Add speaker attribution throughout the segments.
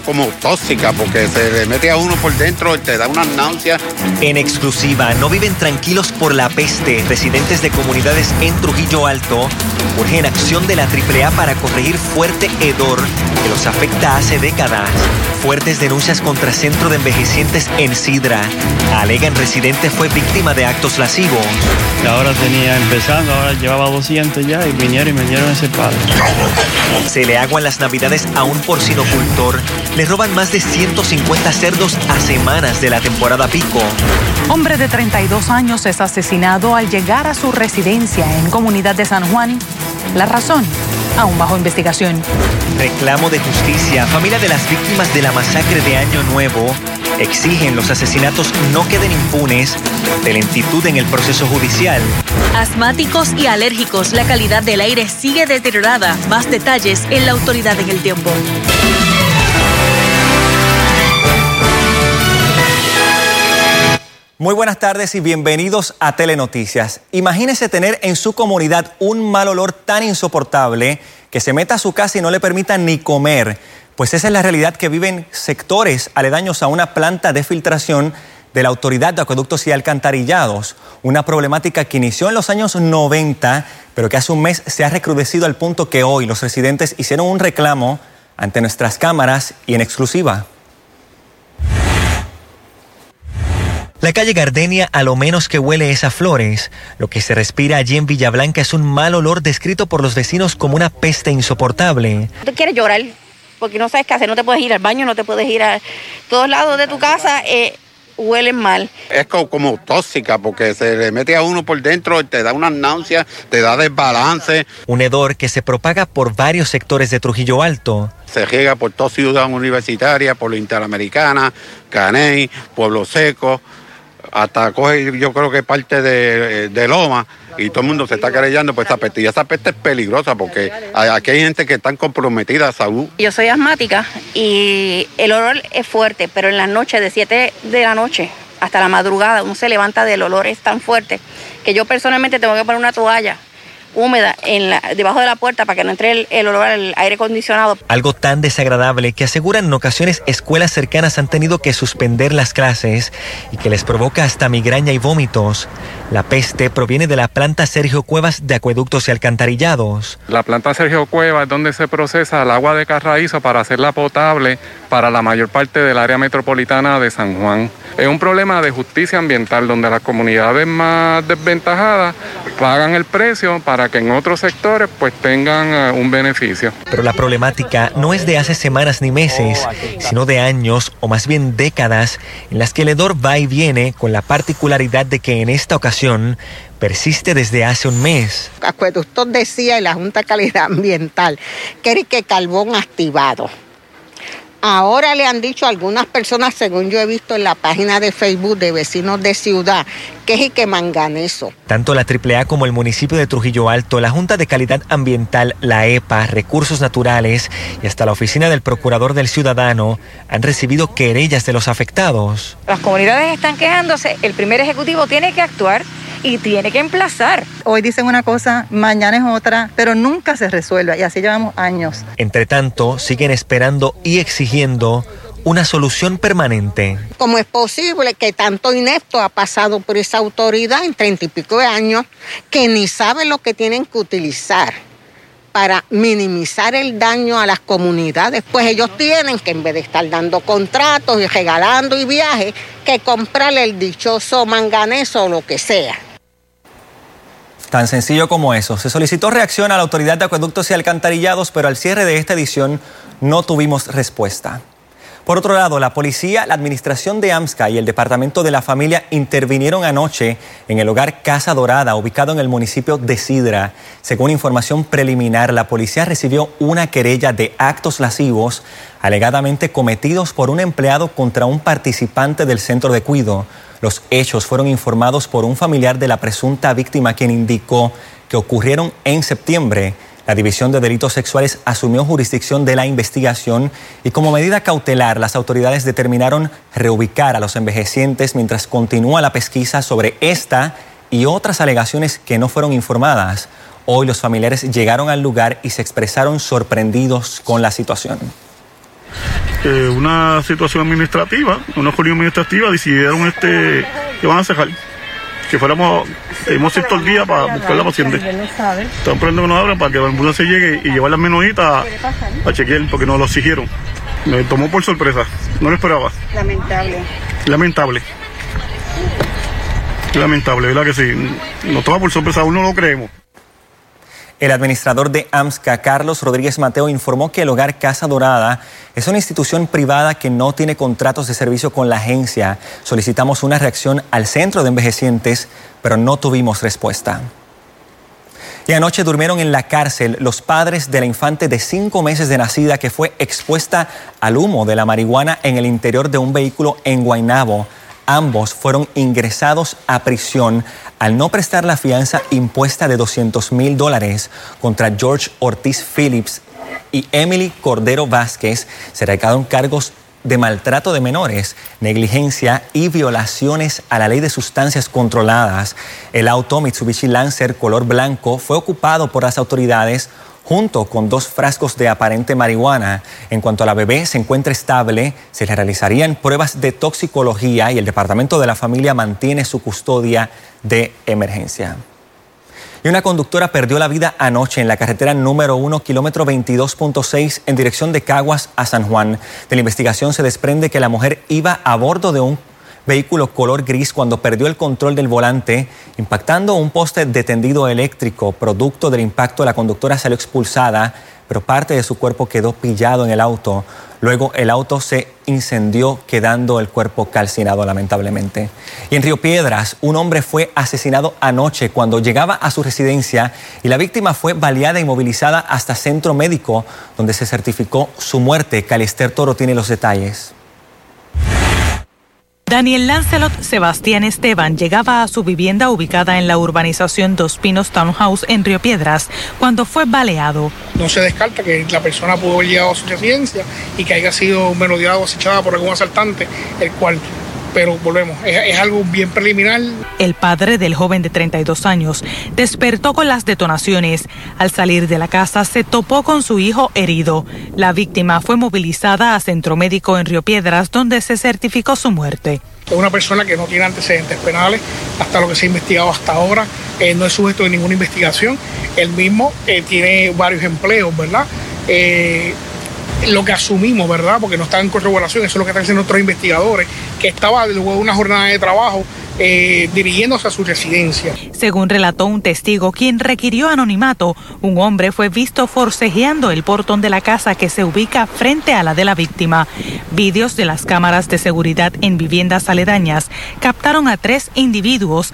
Speaker 1: como tóxica porque se le mete a uno por dentro y te da una náusea.
Speaker 2: En exclusiva, no viven tranquilos por la peste. Residentes de comunidades en Trujillo Alto urgen acción de la AAA para corregir fuerte hedor que los afecta hace décadas. Fuertes denuncias contra centro de envejecientes en Sidra. Alegan residente fue víctima de actos lascivos.
Speaker 3: Ahora tenía empezando, ahora llevaba 200 ya y vinieron y me dieron ese palo.
Speaker 2: Se le aguan las navidades a un porcinocultor. Le roban más de 150 cerdos a semanas de la temporada pico.
Speaker 4: Hombre de 32 años es asesinado al llegar a su residencia en comunidad de San Juan. La razón, aún bajo investigación.
Speaker 2: Reclamo de justicia. Familia de las víctimas de la masacre de Año Nuevo exigen los asesinatos no queden impunes de lentitud en el proceso judicial.
Speaker 5: Asmáticos y alérgicos, la calidad del aire sigue deteriorada. Más detalles en la autoridad en el tiempo.
Speaker 2: Muy buenas tardes y bienvenidos a Telenoticias. Imagínese tener en su comunidad un mal olor tan insoportable que se meta a su casa y no le permita ni comer. Pues esa es la realidad que viven sectores aledaños a una planta de filtración de la Autoridad de Acueductos y Alcantarillados, una problemática que inició en los años 90, pero que hace un mes se ha recrudecido al punto que hoy los residentes hicieron un reclamo ante nuestras cámaras y en exclusiva. La calle Gardenia a lo menos que huele es a flores. Lo que se respira allí en Villablanca es un mal olor descrito por los vecinos como una peste insoportable.
Speaker 6: Tú quieres llorar porque no sabes qué hacer, no te puedes ir al baño, no te puedes ir a todos lados de tu casa. Eh, huelen mal.
Speaker 1: Es como, tóxica porque se le mete a uno por dentro y te da una náusea, te da desbalance.
Speaker 2: Un hedor que se propaga por varios sectores de Trujillo Alto.
Speaker 1: Se riega por toda ciudad universitaria, por la Interamericana, Caney, Pueblo Seco hasta coge yo creo que parte de, de Loma y todo el mundo se está querellando por esa peste. Y esa peste es peligrosa porque aquí hay gente que está comprometida a salud.
Speaker 6: Yo soy asmática y el olor es fuerte, pero en las noches, de 7 de la noche hasta la madrugada, uno se levanta del olor, es tan fuerte que yo personalmente tengo que poner una toalla húmeda en la, debajo de la puerta para que no entre el, olor al aire acondicionado.
Speaker 2: Algo tan desagradable que aseguran en ocasiones escuelas cercanas han tenido que suspender las clases y que les provoca hasta migraña y vómitos. La peste proviene de la planta Sergio Cuevas de Acueductos y Alcantarillados.
Speaker 7: La planta Sergio Cuevas es donde se procesa el agua de carraízo para hacerla potable para la mayor parte del área metropolitana de San Juan. Es un problema de justicia ambiental donde las comunidades más desventajadas pagan el precio para que en otros sectores pues tengan eh, un beneficio.
Speaker 2: Pero la problemática no es de hace semanas ni meses, sino de años o más bien décadas en las que el hedor va y viene con la particularidad de que en esta ocasión persiste desde hace un mes.
Speaker 8: Acueductos decía en la Junta de Calidad Ambiental que que carbón activado Ahora le han dicho a algunas personas, según yo he visto en la página de Facebook de vecinos de ciudad, que es que manganeso.
Speaker 2: Tanto la AAA como el municipio de Trujillo Alto, la Junta de Calidad Ambiental, la EPA, Recursos Naturales y hasta la Oficina del Procurador del Ciudadano han recibido querellas de los afectados.
Speaker 9: Las comunidades están quejándose, el primer ejecutivo tiene que actuar y tiene que emplazar.
Speaker 10: Hoy dicen una cosa, mañana es otra, pero nunca se resuelve y así llevamos años.
Speaker 2: Entre tanto, siguen esperando y exigiendo una solución permanente.
Speaker 8: ¿Cómo es posible que tanto inepto ha pasado por esa autoridad en treinta y pico de años que ni sabe lo que tienen que utilizar? para minimizar el daño a las comunidades, pues ellos tienen que en vez de estar dando contratos y regalando y viajes, que comprarle el dichoso manganeso o lo que sea.
Speaker 2: Tan sencillo como eso. Se solicitó reacción a la Autoridad de Acueductos y Alcantarillados, pero al cierre de esta edición no tuvimos respuesta. Por otro lado, la policía, la administración de AMSCA y el Departamento de la Familia intervinieron anoche en el hogar Casa Dorada, ubicado en el municipio de Sidra. Según información preliminar, la policía recibió una querella de actos lascivos alegadamente cometidos por un empleado contra un participante del centro de cuido. Los hechos fueron informados por un familiar de la presunta víctima quien indicó que ocurrieron en septiembre. La División de Delitos Sexuales asumió jurisdicción de la investigación y como medida cautelar las autoridades determinaron reubicar a los envejecientes mientras continúa la pesquisa sobre esta y otras alegaciones que no fueron informadas. Hoy los familiares llegaron al lugar y se expresaron sorprendidos con la situación.
Speaker 11: Eh, una situación administrativa, una reunión administrativa, decidieron este que van a cerrar. Que fuéramos, todo el día para buscar a la paciente. Están esperando que nos abran para que la ambulancia llegue y llevar las menonitas a, a chequear, porque nos lo exigieron. Me tomó por sorpresa, no lo esperaba.
Speaker 12: Lamentable.
Speaker 11: Lamentable. Lamentable, ¿verdad que sí? Nos toma por sorpresa, aún no lo creemos.
Speaker 2: El administrador de AMSCA, Carlos Rodríguez Mateo, informó que el Hogar Casa Dorada es una institución privada que no tiene contratos de servicio con la agencia. Solicitamos una reacción al centro de envejecientes, pero no tuvimos respuesta. Y anoche durmieron en la cárcel los padres de la infante de cinco meses de nacida que fue expuesta al humo de la marihuana en el interior de un vehículo en Guaynabo. Ambos fueron ingresados a prisión al no prestar la fianza impuesta de 200 mil dólares contra George Ortiz Phillips y Emily Cordero Vázquez. Se recaron cargos de maltrato de menores, negligencia y violaciones a la ley de sustancias controladas. El auto Mitsubishi Lancer color blanco fue ocupado por las autoridades junto con dos frascos de aparente marihuana. En cuanto a la bebé se encuentra estable, se le realizarían pruebas de toxicología y el Departamento de la Familia mantiene su custodia de emergencia. Y una conductora perdió la vida anoche en la carretera número 1, kilómetro 22.6, en dirección de Caguas a San Juan. De la investigación se desprende que la mujer iba a bordo de un vehículo color gris cuando perdió el control del volante, impactando un poste de tendido eléctrico. Producto del impacto, la conductora salió expulsada, pero parte de su cuerpo quedó pillado en el auto. Luego el auto se incendió, quedando el cuerpo calcinado lamentablemente. Y en Río Piedras, un hombre fue asesinado anoche cuando llegaba a su residencia y la víctima fue baleada y movilizada hasta centro médico, donde se certificó su muerte. Calister Toro tiene los detalles.
Speaker 4: Daniel Lancelot Sebastián Esteban llegaba a su vivienda ubicada en la urbanización Dos Pinos Townhouse en Río Piedras cuando fue baleado.
Speaker 13: No se descarta que la persona pudo haber llegado a su residencia y que haya sido merodeado o acechada por algún asaltante, el cual pero volvemos, es, es, algo bien preliminar.
Speaker 4: El padre del joven de 32 años despertó con las detonaciones. Al salir de la casa se topó con su hijo herido. La víctima fue movilizada a centro médico en Río Piedras donde se certificó su muerte.
Speaker 13: Es una persona que no tiene antecedentes penales, hasta lo que se ha investigado hasta ahora, eh, no es sujeto de ninguna investigación. Él mismo eh, tiene varios empleos, ¿verdad? Eh, lo que asumimos, ¿verdad? Porque no está en corroboración, eso es lo que están haciendo nuestros investigadores, que estaba luego de una jornada de trabajo eh, dirigiéndose a su residencia.
Speaker 4: Según relató un testigo, quien requirió anonimato, un hombre fue visto forcejeando el portón de la casa que se ubica frente a la de la víctima. Vídeos de las cámaras de seguridad en viviendas aledañas captaron a tres individuos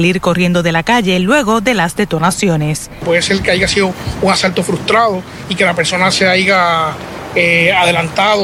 Speaker 4: salir corriendo de la calle luego de las detonaciones.
Speaker 13: Puede ser que haya sido un asalto frustrado y que la persona se haya eh, adelantado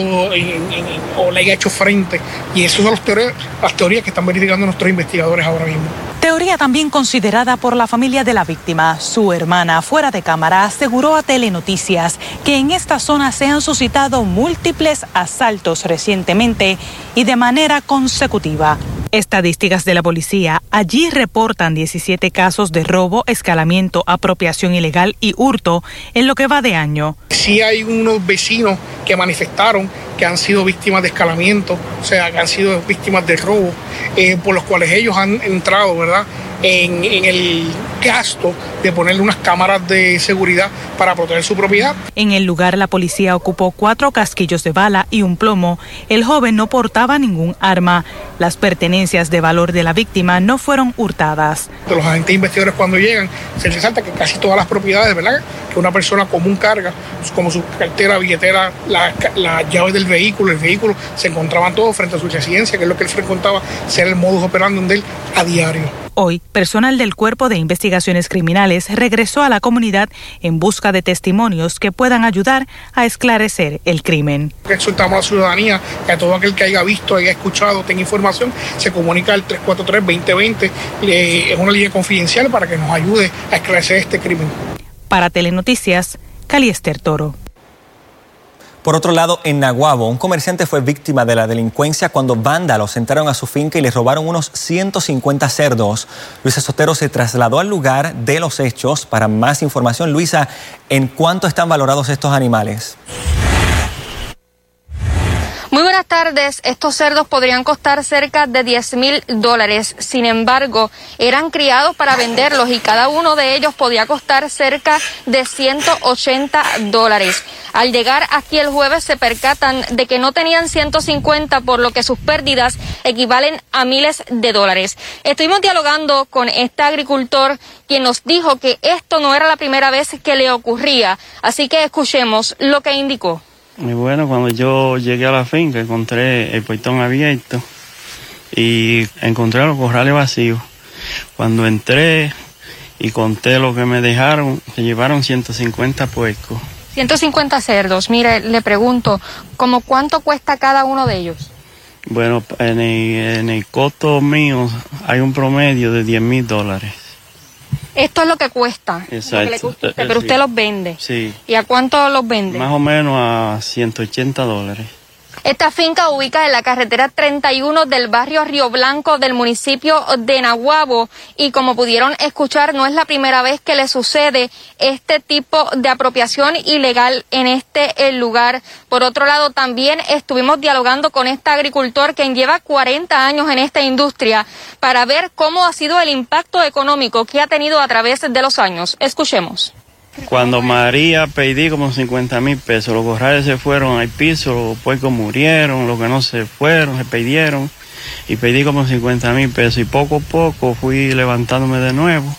Speaker 13: o le haya hecho frente. Y esas son las teorías, las teorías que están verificando nuestros investigadores ahora mismo.
Speaker 4: Teoría también considerada por la familia de la víctima. Su hermana, fuera de cámara, aseguró a Telenoticias que en esta zona se han suscitado múltiples asaltos recientemente y de manera consecutiva. Estadísticas de la policía allí reportan 17 casos de robo, escalamiento, apropiación ilegal y hurto en lo que va de año.
Speaker 13: Sí hay unos vecinos que manifestaron que han sido víctimas de escalamiento, o sea, que han sido víctimas de robo, eh, por los cuales ellos han entrado, ¿verdad? guerra En, en, el gasto de ponerle unas cámaras de seguridad para proteger su propiedad.
Speaker 4: En el lugar la policía ocupó cuatro casquillos de bala y un plomo. El joven no portaba ningún arma. Las pertenencias de valor de la víctima no fueron hurtadas.
Speaker 13: De los agentes investigadores cuando llegan se resalta que casi todas las propiedades, ¿verdad? Que una persona común carga, como su cartera, billetera, las la llaves del vehículo, el vehículo, se encontraban todos frente a su residencia, que es lo que él frecuentaba ser el modus operandi de él a diario.
Speaker 4: Hoy, personal del Cuerpo de Investigaciones Criminales regresó a la comunidad en busca de testimonios que puedan ayudar a esclarecer el crimen.
Speaker 13: Exhortamos a la ciudadanía que a todo aquel que haya visto, haya escuchado, tenga información, se comunica al 343-2020. Eh, es una línea confidencial para que nos ayude a esclarecer este crimen.
Speaker 4: Para Telenoticias, Caliester Toro.
Speaker 2: Por otro lado, en Naguabo, un comerciante fue víctima de la delincuencia cuando vándalos entraron a su finca y le robaron unos 150 cerdos. Luisa Sotero se trasladó al lugar de los hechos para más información. Luisa, ¿en cuánto están valorados estos animales?
Speaker 12: Tardes. Estos cerdos podrían costar cerca de 10 mil dólares. Sin embargo, eran criados para venderlos y cada uno de ellos podía costar cerca de 180 dólares. Al llegar aquí el jueves se percatan de que no tenían 150, por lo que sus pérdidas equivalen a miles de dólares. Estuvimos dialogando con este agricultor quien nos dijo que esto no era la primera vez que le ocurría. Así que escuchemos lo que indicó.
Speaker 3: Y bueno, cuando yo llegué a la finca encontré el portón abierto y encontré los corrales vacíos. Cuando entré y conté lo que me dejaron, se llevaron 150 puercos.
Speaker 12: 150 cerdos. Mire, le pregunto, ¿cómo cuánto cuesta cada uno de ellos?
Speaker 3: Bueno, en el, en el costo mío hay un promedio de 10 mil dólares.
Speaker 12: Esto es lo que cuesta. lo que le
Speaker 3: Exacto.
Speaker 12: cuesta a usted, pero
Speaker 3: sí.
Speaker 12: usted los vende.
Speaker 3: Sí,
Speaker 12: ¿Y a cuánto los vende?
Speaker 3: más o menos a 180 dólares.
Speaker 12: Esta finca ubica en la carretera 31 del barrio Río Blanco del municipio de Nahuabo y como pudieron escuchar no es la primera vez que le sucede este tipo de apropiación ilegal en este eh, lugar. Por otro lado también estuvimos dialogando con este agricultor quien lleva 40 años en esta industria para ver cómo ha sido el impacto económico que ha tenido a través de los años. Escuchemos.
Speaker 3: Cuando María pedí como 50 mil pesos, los corrales se fueron al piso, los puercos murieron, los que no se fueron, se perdieron, y pedí como 50 mil pesos, y poco a poco fui levantándome de nuevo.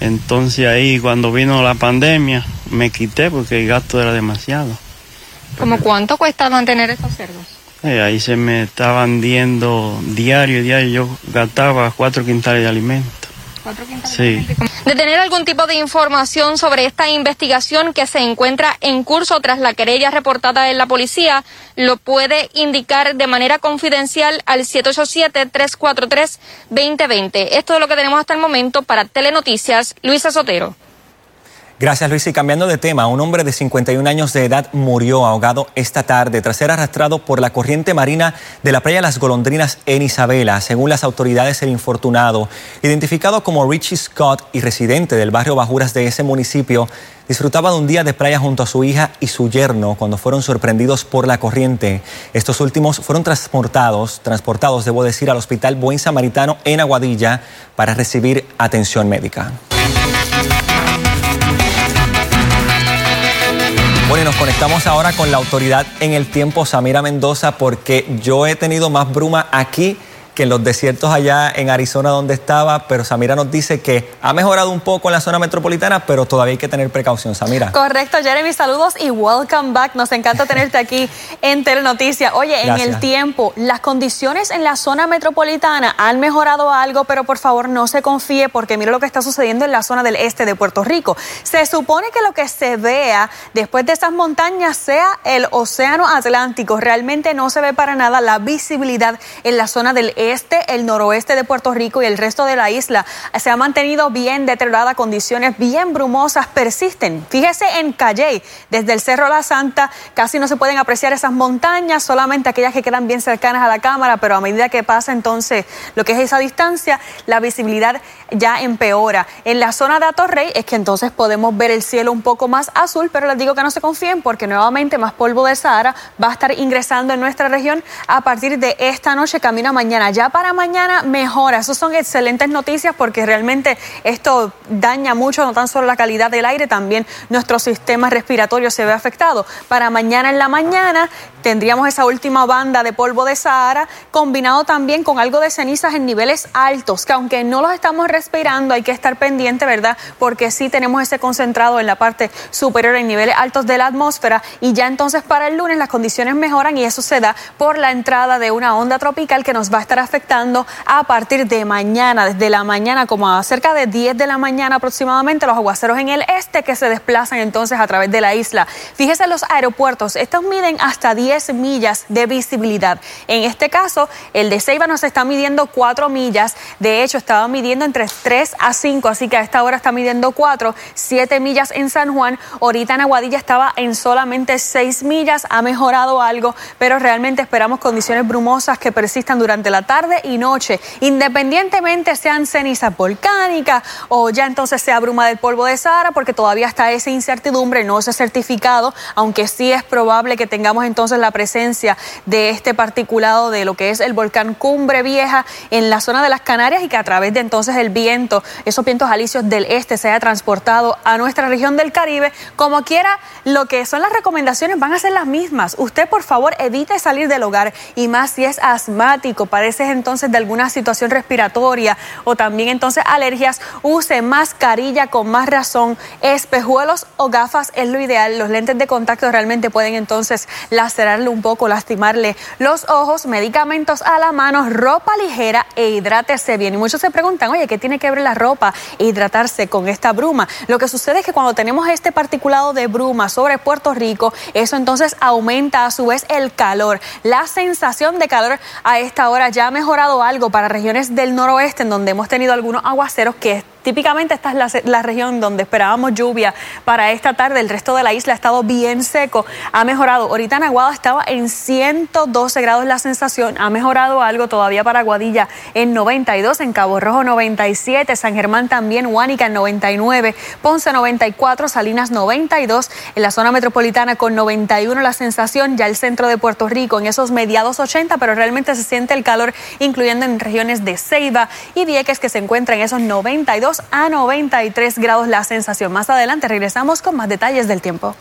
Speaker 3: Entonces ahí cuando vino la pandemia me quité porque el gasto era demasiado.
Speaker 12: ¿Cómo cuánto cuesta mantener estos cerdos?
Speaker 3: Eh, ahí se me estaban diendo diario, diario, yo gastaba cuatro quintales de alimento. Sí.
Speaker 12: De tener algún tipo de información sobre esta investigación que se encuentra en curso tras la querella reportada en la policía, lo puede indicar de manera confidencial al 787-343-2020. Esto es lo que tenemos hasta el momento para Telenoticias. Luisa Sotero.
Speaker 2: Gracias Luis. Y cambiando de tema, un hombre de 51 años de edad murió ahogado esta tarde tras ser arrastrado por la corriente marina de la playa Las Golondrinas en Isabela. Según las autoridades, el infortunado, identificado como Richie Scott y residente del barrio Bajuras de ese municipio, disfrutaba de un día de playa junto a su hija y su yerno cuando fueron sorprendidos por la corriente. Estos últimos fueron transportados, transportados, debo decir, al Hospital Buen Samaritano en Aguadilla para recibir atención médica. Bueno, y nos conectamos ahora con la autoridad en el tiempo, Samira Mendoza, porque yo he tenido más bruma aquí que en los desiertos allá en Arizona donde estaba, pero Samira nos dice que ha mejorado un poco en la zona metropolitana, pero todavía hay que tener precaución, Samira.
Speaker 14: Correcto, Jeremy, saludos y welcome back. Nos encanta tenerte aquí en Telenoticias. Oye, en el tiempo, las condiciones en la zona metropolitana han mejorado algo, pero por favor no se confíe porque mire lo que está sucediendo en la zona del este de Puerto Rico. Se supone que lo que se vea después de esas montañas sea el océano Atlántico. Realmente no se ve para nada la visibilidad en la zona del este, el noroeste de Puerto Rico y el resto de la isla. Se ha mantenido bien deteriorada, condiciones bien brumosas persisten. Fíjese en Calley, desde el Cerro La Santa, casi no se pueden apreciar esas montañas, solamente aquellas que quedan bien cercanas a la cámara, pero a medida que pasa entonces lo que es esa distancia, la visibilidad ya empeora. En la zona de Atorrey es que entonces podemos ver el cielo un poco más azul, pero les digo que no se confíen porque nuevamente más polvo del Sahara va a estar ingresando en nuestra región a partir de esta noche, camino a mañana. Ya para mañana mejora. Esas son excelentes noticias porque realmente esto daña mucho no tan solo la calidad del aire, también nuestro sistema respiratorio se ve afectado. Para mañana en la mañana tendríamos esa última banda de polvo de Sahara combinado también con algo de cenizas en niveles altos, que aunque no los estamos respirando hay que estar pendiente, ¿verdad? Porque sí tenemos ese concentrado en la parte superior en niveles altos de la atmósfera y ya entonces para el lunes las condiciones mejoran y eso se da por la entrada de una onda tropical que nos va a estar afectando a partir de mañana, desde la mañana como a cerca de 10 de la mañana aproximadamente, los aguaceros en el este que se desplazan entonces a través de la isla. Fíjese los aeropuertos, estos miden hasta 10 millas de visibilidad. En este caso, el de Ceiba nos está midiendo 4 millas, de hecho estaba midiendo entre 3 a 5, así que a esta hora está midiendo 4, 7 millas en San Juan, ahorita en Aguadilla estaba en solamente 6 millas, ha mejorado algo, pero realmente esperamos condiciones brumosas que persistan durante la tarde tarde y noche, independientemente sean cenizas volcánicas o ya entonces sea bruma del polvo de Sahara, porque todavía está esa incertidumbre, no se ha certificado, aunque sí es probable que tengamos entonces la presencia de este particulado de lo que es el volcán Cumbre Vieja en la zona de las Canarias y que a través de entonces el viento, esos vientos alisios del este se haya transportado a nuestra región del Caribe. Como quiera, lo que son las recomendaciones van a ser las mismas. Usted, por favor, evite salir del hogar y más si es asmático, parece entonces de alguna situación respiratoria o también entonces alergias, use mascarilla con más razón, espejuelos o gafas es lo ideal. Los lentes de contacto realmente pueden entonces lacerarle un poco, lastimarle los ojos, medicamentos a la mano, ropa ligera e hidrátese bien. Y muchos se preguntan, oye, ¿qué tiene que ver la ropa e hidratarse con esta bruma? Lo que sucede es que cuando tenemos este particulado de bruma sobre Puerto Rico, eso entonces aumenta a su vez el calor. La sensación de calor a esta hora ya ha mejorado algo para regiones del noroeste en donde hemos tenido algunos aguaceros que Típicamente esta es la, región donde esperábamos lluvia para esta tarde. El resto de la isla ha estado bien seco, ha mejorado. Ahorita en Aguada estaba en 112 grados la sensación, ha mejorado algo todavía para Aguadilla en 92, en Cabo Rojo 97, San Germán también, Huánica en 99, Ponce 94, Salinas 92, en la zona metropolitana con 91 la sensación, ya el centro de Puerto Rico en esos mediados 80, pero realmente se siente el calor, incluyendo en regiones de Ceiba y Vieques que se encuentran en esos 92 a 93 grados la sensación. Más adelante regresamos con más detalles del tiempo.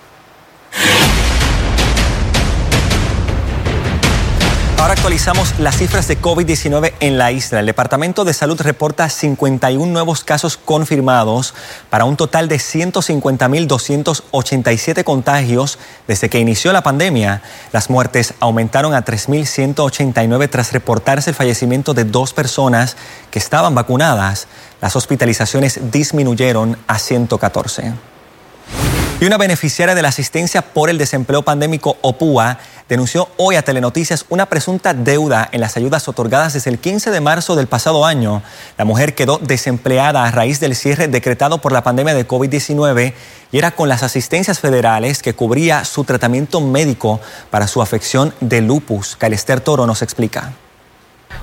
Speaker 2: Ahora actualizamos las cifras de COVID-19 en la isla. El Departamento de Salud reporta 51 nuevos casos confirmados para un total de 150.287 contagios desde que inició la pandemia. Las muertes aumentaron a 3.189 tras reportarse el fallecimiento de dos personas que estaban vacunadas. Las hospitalizaciones disminuyeron a 114. Y una beneficiaria de la asistencia por el desempleo pandémico OPUA denunció hoy a Telenoticias una presunta deuda en las ayudas otorgadas desde el 15 de marzo del pasado año. La mujer quedó desempleada a raíz del cierre decretado por la pandemia de COVID-19 y era con las asistencias federales que cubría su tratamiento médico para su afección de lupus. Calester Toro nos explica.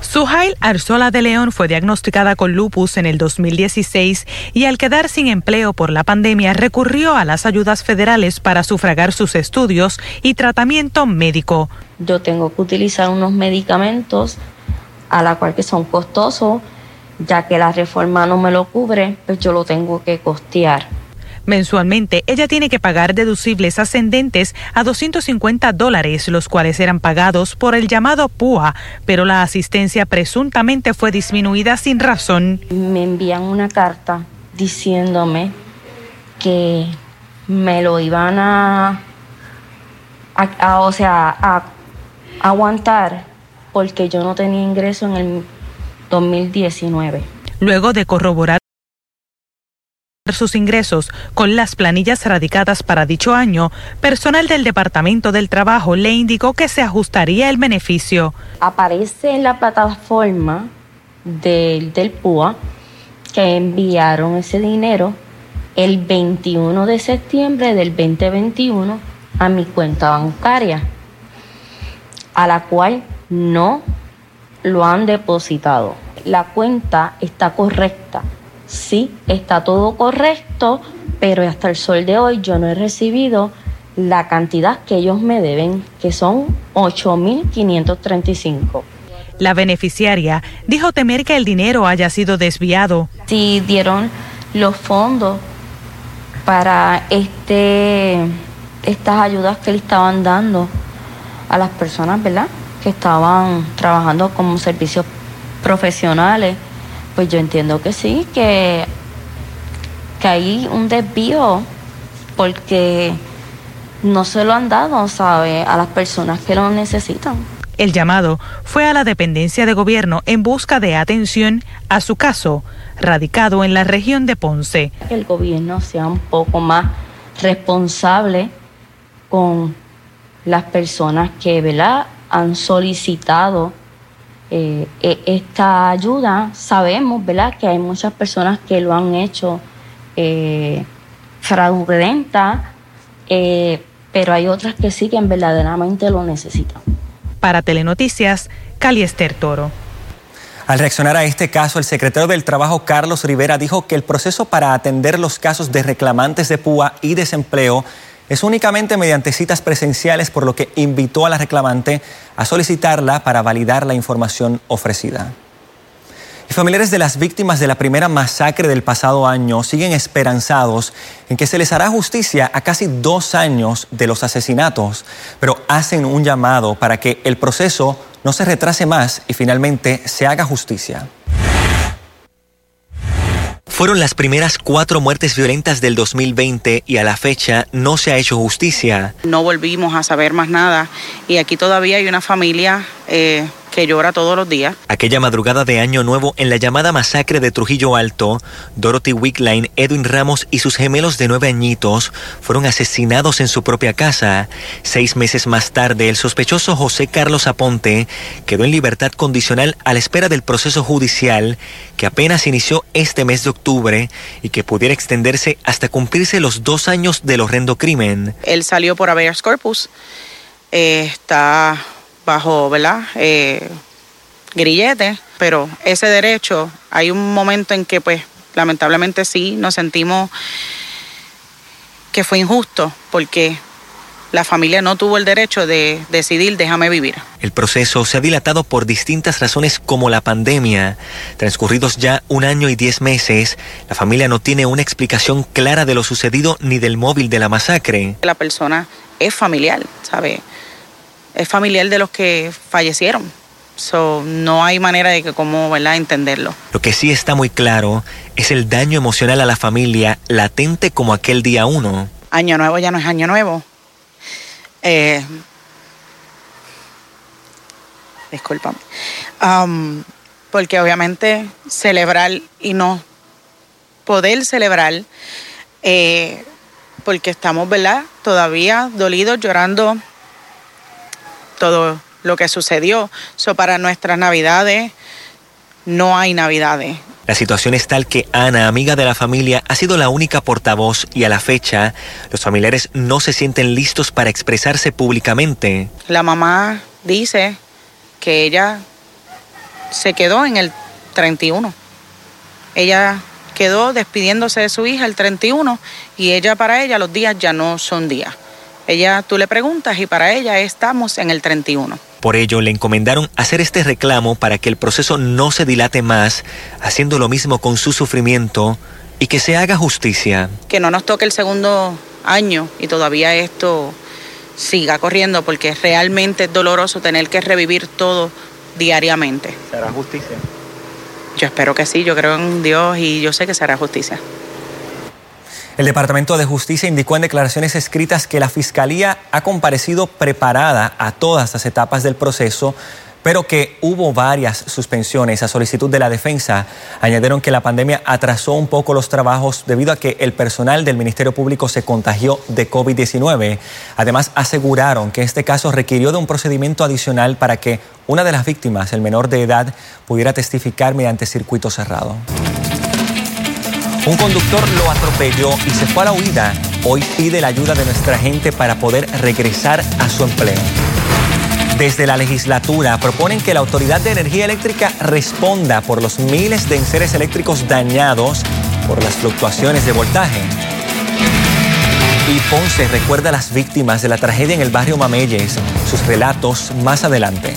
Speaker 4: Suhail Arzola de León fue diagnosticada con lupus en el 2016 y al quedar sin empleo por la pandemia recurrió a las ayudas federales para sufragar sus estudios y tratamiento médico.
Speaker 15: Yo tengo que utilizar unos medicamentos a la cual que son costosos, ya que la reforma no me lo cubre, pues yo lo tengo que costear.
Speaker 4: Mensualmente, ella tiene que pagar deducibles ascendentes a 250 dólares, los cuales eran pagados por el llamado PUA, pero la asistencia presuntamente fue disminuida sin razón.
Speaker 15: Me envían una carta diciéndome que me lo iban a, o sea, a aguantar porque yo no tenía ingreso en el 2019.
Speaker 4: Luego de corroborar sus ingresos con las planillas radicadas para dicho año, personal del Departamento del Trabajo le indicó que se ajustaría el beneficio.
Speaker 15: Aparece en la plataforma del, del PUA que enviaron ese dinero el 21 de septiembre del 2021 a mi cuenta bancaria, a la cual no lo han depositado. La cuenta está correcta sí, está todo correcto, pero hasta el sol de hoy yo no he recibido la cantidad que ellos me deben, que son 8.535.
Speaker 4: La beneficiaria dijo temer que el dinero haya sido desviado.
Speaker 15: Si dieron los fondos para este estas ayudas que le estaban dando a las personas, ¿verdad? Que estaban trabajando como servicios profesionales pues yo entiendo que sí, que, que hay un desvío porque no se lo han dado, ¿sabe? A las personas que lo necesitan.
Speaker 4: El llamado fue a la dependencia de gobierno en busca de atención a su caso, radicado en la región de Ponce.
Speaker 15: Que el gobierno sea un poco más responsable con las personas que ¿verdad? han solicitado eh, e, esta ayuda. Sabemos, ¿verdad?, que hay muchas personas que lo han hecho eh, fraudulenta, eh, pero hay otras que sí que verdaderamente lo necesitan.
Speaker 4: Para Telenoticias, Caliester Toro.
Speaker 2: Al reaccionar a este caso, el secretario del Trabajo, Carlos Rivera, dijo que el proceso para atender los casos de reclamantes de púa y desempleo es únicamente mediante citas presenciales, por lo que invitó a la reclamante a solicitarla para validar la información ofrecida. Y familiares de las víctimas de la primera masacre del pasado año siguen esperanzados en que se les hará justicia a casi dos años de los asesinatos, pero hacen un llamado para que el proceso no se retrase más y finalmente se haga justicia. Fueron las primeras cuatro muertes violentas del 2020 y a la fecha no se ha hecho justicia.
Speaker 16: No volvimos a saber más nada y aquí todavía hay una familia eh, que llora todos los días.
Speaker 2: Aquella madrugada de Año Nuevo en la llamada masacre de Trujillo Alto, Dorothy Wickline, Edwin Ramos y sus gemelos de nueve añitos fueron asesinados en su propia casa. Seis meses más tarde, el sospechoso José Carlos Aponte quedó en libertad condicional a la espera del proceso judicial que apenas inició este mes de octubre y que pudiera extenderse hasta cumplirse los dos años del horrendo crimen.
Speaker 16: Él salió por habeas corpus. Eh, está bajo, ¿verdad? Eh, grillete, pero ese derecho, hay un momento en que pues lamentablemente sí nos sentimos que fue injusto porque la familia no tuvo el derecho de decidir déjame vivir.
Speaker 2: El proceso se ha dilatado por distintas razones como la pandemia. Transcurridos ya un año y diez meses, la familia no tiene una explicación clara de lo sucedido ni del móvil de la masacre.
Speaker 16: La persona es familiar, ¿sabe? Es familiar de los que fallecieron. So, no hay manera de que cómo ¿verdad? entenderlo.
Speaker 2: Lo que sí está muy claro es el daño emocional a la familia latente como aquel día uno.
Speaker 16: Año nuevo ya no es año nuevo. Eh, discúlpame. Um, porque obviamente celebrar y no poder celebrar, eh, porque estamos, ¿verdad? Todavía dolidos, llorando todo lo que sucedió. So, para nuestras navidades no hay navidades.
Speaker 2: La situación es tal que Ana, amiga de la familia, ha sido la única portavoz y a la fecha los familiares no se sienten listos para expresarse públicamente.
Speaker 16: La mamá dice que ella se quedó en el 31. Ella quedó despidiéndose de su hija el 31 y ella para ella los días ya no son días. Ella, tú le preguntas y para ella estamos en el 31.
Speaker 2: Por ello, le encomendaron hacer este reclamo para que el proceso no se dilate más, haciendo lo mismo con su sufrimiento y que se haga justicia.
Speaker 16: Que no nos toque el segundo año y todavía esto siga corriendo porque realmente es doloroso tener que revivir todo diariamente.
Speaker 2: ¿Será justicia?
Speaker 16: Yo espero que sí, yo creo en Dios y yo sé que será justicia.
Speaker 2: El Departamento de Justicia indicó en declaraciones escritas que la Fiscalía ha comparecido preparada a todas las etapas del proceso, pero que hubo varias suspensiones a solicitud de la defensa. Añadieron que la pandemia atrasó un poco los trabajos debido a que el personal del Ministerio Público se contagió de COVID-19. Además, aseguraron que este caso requirió de un procedimiento adicional para que una de las víctimas, el menor de edad, pudiera testificar mediante circuito cerrado. Un conductor lo atropelló y se fue a la huida. Hoy pide la ayuda de nuestra gente para poder regresar a su empleo. Desde la legislatura proponen que la Autoridad de Energía Eléctrica responda por los miles de enseres eléctricos dañados por las fluctuaciones de voltaje. Y Ponce recuerda a las víctimas de la tragedia en el barrio Mameyes. Sus relatos más adelante.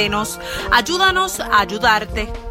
Speaker 17: Ayúdanos a ayudarte.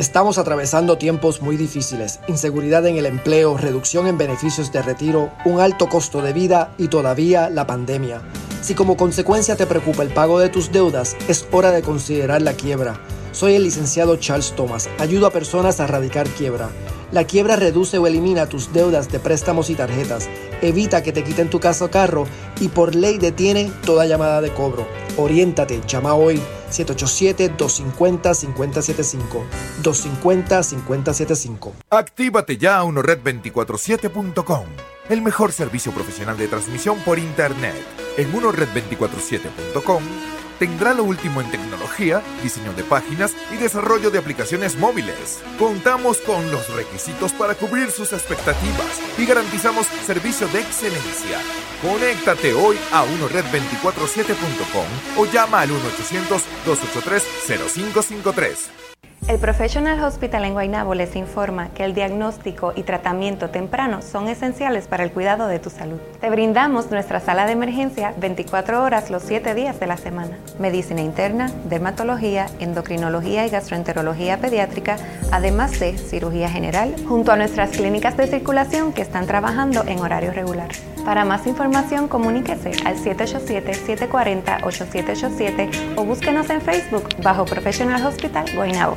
Speaker 18: Estamos atravesando tiempos muy difíciles, inseguridad en el empleo, reducción en beneficios de retiro, un alto costo de vida y todavía la pandemia. Si como consecuencia te preocupa el pago de tus deudas, es hora de considerar la quiebra. Soy el licenciado Charles Thomas, ayudo a personas a erradicar quiebra. La quiebra reduce o elimina tus deudas de préstamos y tarjetas, evita que te quiten tu casa o carro y por ley detiene toda llamada de cobro. Oriéntate, llama hoy 787-250-5075. 250-5075.
Speaker 19: Actívate ya a unored247.com, el mejor servicio profesional de transmisión por Internet. En unored247.com tendrá lo último en tecnología, diseño de páginas y desarrollo de aplicaciones móviles. Contamos con los requisitos para cubrir sus expectativas y garantizamos servicio de excelencia. Conéctate hoy a unored247.com o llama al 1-800-283-0553.
Speaker 20: El Professional Hospital en Guaynabo les informa que el diagnóstico y tratamiento temprano son esenciales para el cuidado de tu salud. Te brindamos nuestra sala de emergencia 24 horas los 7 días de la semana. Medicina interna, dermatología, endocrinología y gastroenterología pediátrica, además de cirugía general, junto a nuestras clínicas de circulación que están trabajando en horario regular. Para más información, comuníquese al 787-740-8787 o búsquenos en Facebook bajo Professional Hospital Guaynabo.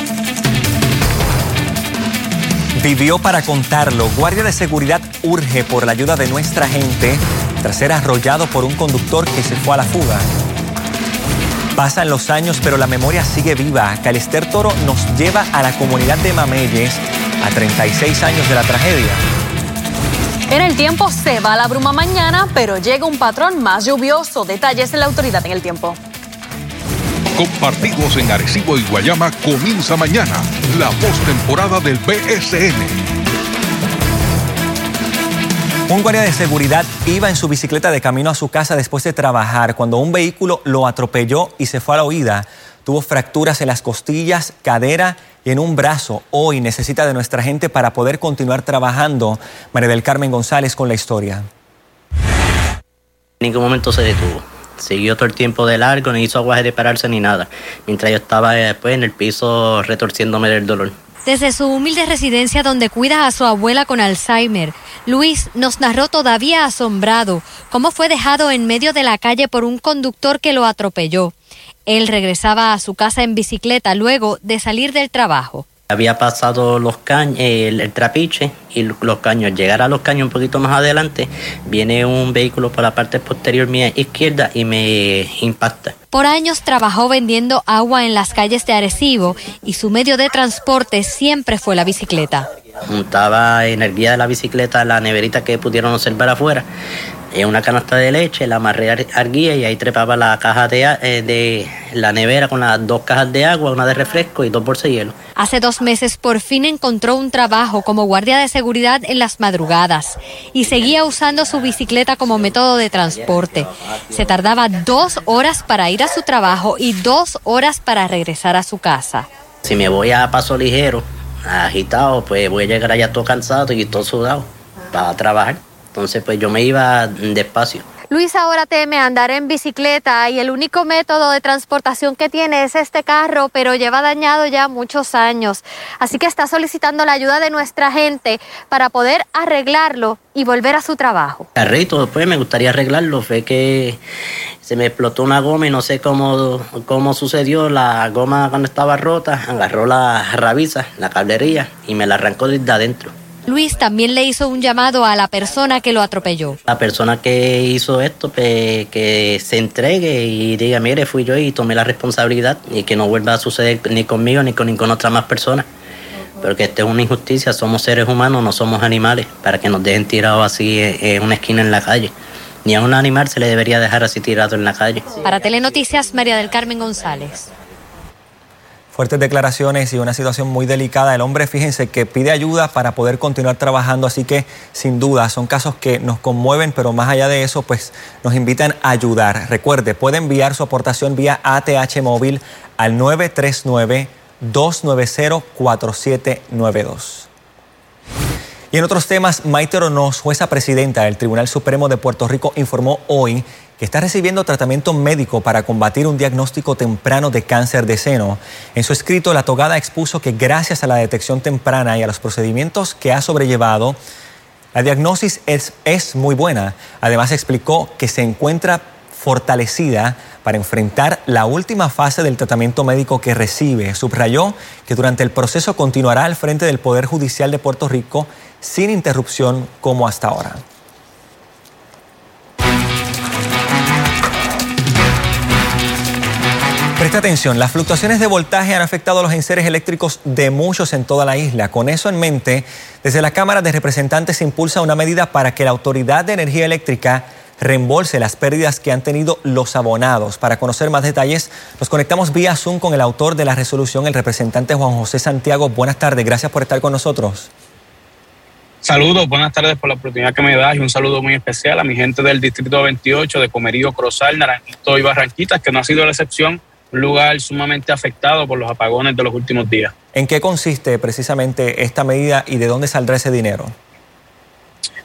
Speaker 2: Vivió para contarlo. Guardia de seguridad urge por la ayuda de nuestra gente tras ser arrollado por un conductor que se fue a la fuga. Pasan los años, pero la memoria sigue viva. Calester Toro nos lleva a la comunidad de Mameyes a 36 años de la tragedia.
Speaker 14: En el tiempo se va la bruma mañana, pero llega un patrón más lluvioso. Detalles de la autoridad en el tiempo.
Speaker 21: Con partidos en Arecibo y Guayama comienza mañana la postemporada del BSN.
Speaker 2: Un guardia de seguridad iba en su bicicleta de camino a su casa después de trabajar cuando un vehículo lo atropelló y se fue a la huida. Tuvo fracturas en las costillas, cadera y en un brazo. Hoy necesita de nuestra gente para poder continuar trabajando. María del Carmen González con la historia.
Speaker 22: En ningún momento se detuvo siguió todo el tiempo de largo, ni hizo aguaje de pararse ni nada, mientras yo estaba después en el piso retorciéndome del dolor.
Speaker 23: Desde su humilde residencia donde cuida a su abuela con Alzheimer, Luis nos narró todavía asombrado cómo fue dejado en medio de la calle por un conductor que lo atropelló. Él regresaba a su casa en bicicleta luego de salir del trabajo.
Speaker 22: Había pasado los caños, el, trapiche y los caños. Llegar a los caños un poquito más adelante, viene un vehículo por la parte posterior mía izquierda y me impacta.
Speaker 23: Por años trabajó vendiendo agua en las calles de Arecibo y su medio de transporte siempre fue la bicicleta.
Speaker 22: Juntaba energía de la bicicleta, la neverita que pudieron observar afuera, en una canasta de leche, la amarré arguía y ahí trepaba la caja de, eh, de la nevera con las dos cajas de agua, una de refresco y dos bolsas de hielo.
Speaker 23: Hace dos meses por fin encontró un trabajo como guardia de seguridad en las madrugadas y seguía usando su bicicleta como método de transporte. Se tardaba dos horas para ir a su trabajo y dos horas para regresar a su casa.
Speaker 22: Si me voy a paso ligero, agitado, pues voy a llegar allá todo cansado y todo sudado para trabajar. Entonces, pues yo me iba despacio.
Speaker 23: Luis ahora teme andar en bicicleta y el único método de transportación que tiene es este carro, pero lleva dañado ya muchos años. Así que está solicitando la ayuda de nuestra gente para poder arreglarlo y volver a su trabajo.
Speaker 22: Carrito, pues me gustaría arreglarlo. Fue que se me explotó una goma y no sé cómo, cómo sucedió. La goma cuando estaba rota agarró la rabiza, la cablería y me la arrancó desde adentro.
Speaker 23: Luis también le hizo un llamado a la persona que lo atropelló.
Speaker 22: La persona que hizo esto, pues, que se entregue y diga, mire, fui yo y tomé la responsabilidad y que no vuelva a suceder ni conmigo ni con ninguna otra más persona. Porque esto es una injusticia, somos seres humanos, no somos animales, para que nos dejen tirados así en una esquina en la calle. Ni a un animal se le debería dejar así tirado en la calle.
Speaker 23: Para Telenoticias, María del Carmen González
Speaker 2: fuertes declaraciones y una situación muy delicada. El hombre, fíjense, que pide ayuda para poder continuar trabajando, así que sin duda son casos que nos conmueven, pero más allá de eso, pues nos invitan a ayudar. Recuerde, puede enviar su aportación vía ATH móvil al 939-290-4792. Y en otros temas, Maite Oronoz, jueza presidenta del Tribunal Supremo de Puerto Rico, informó hoy que está recibiendo tratamiento médico para combatir un diagnóstico temprano de cáncer de seno. En su escrito, la togada expuso que gracias a la detección temprana y a los procedimientos que ha sobrellevado, la diagnosis es, es muy buena. Además, explicó que se encuentra fortalecida para enfrentar la última fase del tratamiento médico que recibe. Subrayó que durante el proceso continuará al frente del Poder Judicial de Puerto Rico sin interrupción como hasta ahora. Presta atención, las fluctuaciones de voltaje han afectado a los enseres eléctricos de muchos en toda la isla. Con eso en mente, desde la Cámara de Representantes se impulsa una medida para que la Autoridad de Energía Eléctrica reembolse las pérdidas que han tenido los abonados. Para conocer más detalles, nos conectamos vía Zoom con el autor de la resolución, el representante Juan José Santiago. Buenas tardes, gracias por estar con nosotros.
Speaker 24: Saludos, buenas tardes por la oportunidad que me das y un saludo muy especial a mi gente del Distrito 28 de Comerío, Crozal, Naranjito y Barranquitas, que no ha sido la excepción un lugar sumamente afectado por los apagones de los últimos días.
Speaker 2: ¿En qué consiste precisamente esta medida y de dónde saldrá ese dinero?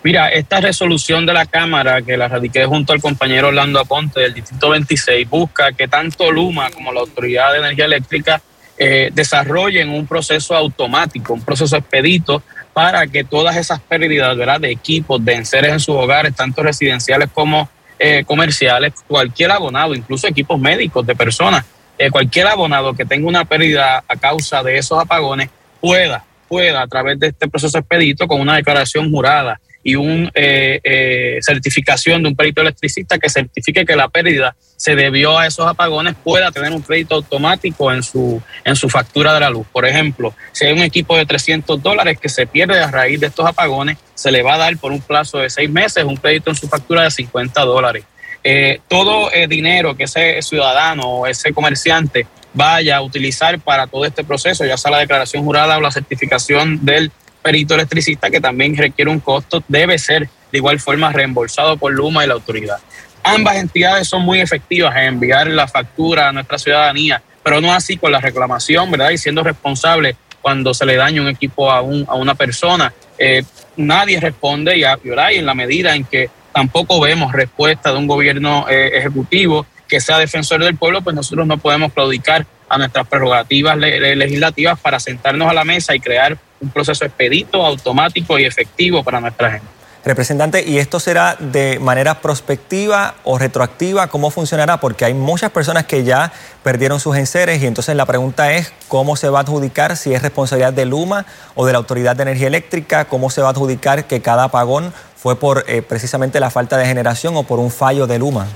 Speaker 24: Mira, esta resolución de la Cámara que la radiqué junto al compañero Orlando Aponte del Distrito 26 busca que tanto Luma como la Autoridad de Energía Eléctrica eh, desarrollen un proceso automático, un proceso expedito para que todas esas pérdidas ¿verdad? de equipos, de enseres en sus hogares, tanto residenciales como eh, comerciales, cualquier abonado, incluso equipos médicos de personas, eh, cualquier abonado que tenga una pérdida a causa de esos apagones pueda, pueda a través de este proceso expedito con una declaración jurada y una eh, eh, certificación de un perito electricista que certifique que la pérdida se debió a esos apagones, pueda tener un crédito automático en su, en su factura de la luz. Por ejemplo, si hay un equipo de 300 dólares que se pierde a raíz de estos apagones, se le va a dar por un plazo de seis meses un crédito en su factura de 50 dólares. Eh, todo el dinero que ese ciudadano o ese comerciante vaya a utilizar para todo este proceso, ya sea la declaración jurada o la certificación del perito electricista, que también requiere un costo, debe ser de igual forma reembolsado por Luma y la autoridad. Ambas entidades son muy efectivas en enviar la factura a nuestra ciudadanía, pero no así con la reclamación, ¿verdad? Y siendo responsable cuando se le daña un equipo a, un, a una persona. Eh, nadie responde y, y en la medida en que tampoco vemos respuesta de un gobierno eh, ejecutivo que sea defensor del pueblo, pues nosotros no podemos claudicar a nuestras prerrogativas legislativas para sentarnos a la mesa y crear un proceso expedito, automático y efectivo para nuestra gente.
Speaker 2: Representante, ¿y esto será de manera prospectiva o retroactiva? ¿Cómo funcionará? Porque hay muchas personas que ya perdieron sus enseres y entonces la pregunta es cómo se va a adjudicar, si es responsabilidad de Luma o de la Autoridad de Energía Eléctrica, cómo se va a adjudicar que cada apagón fue por eh, precisamente la falta de generación o por un fallo de Luma.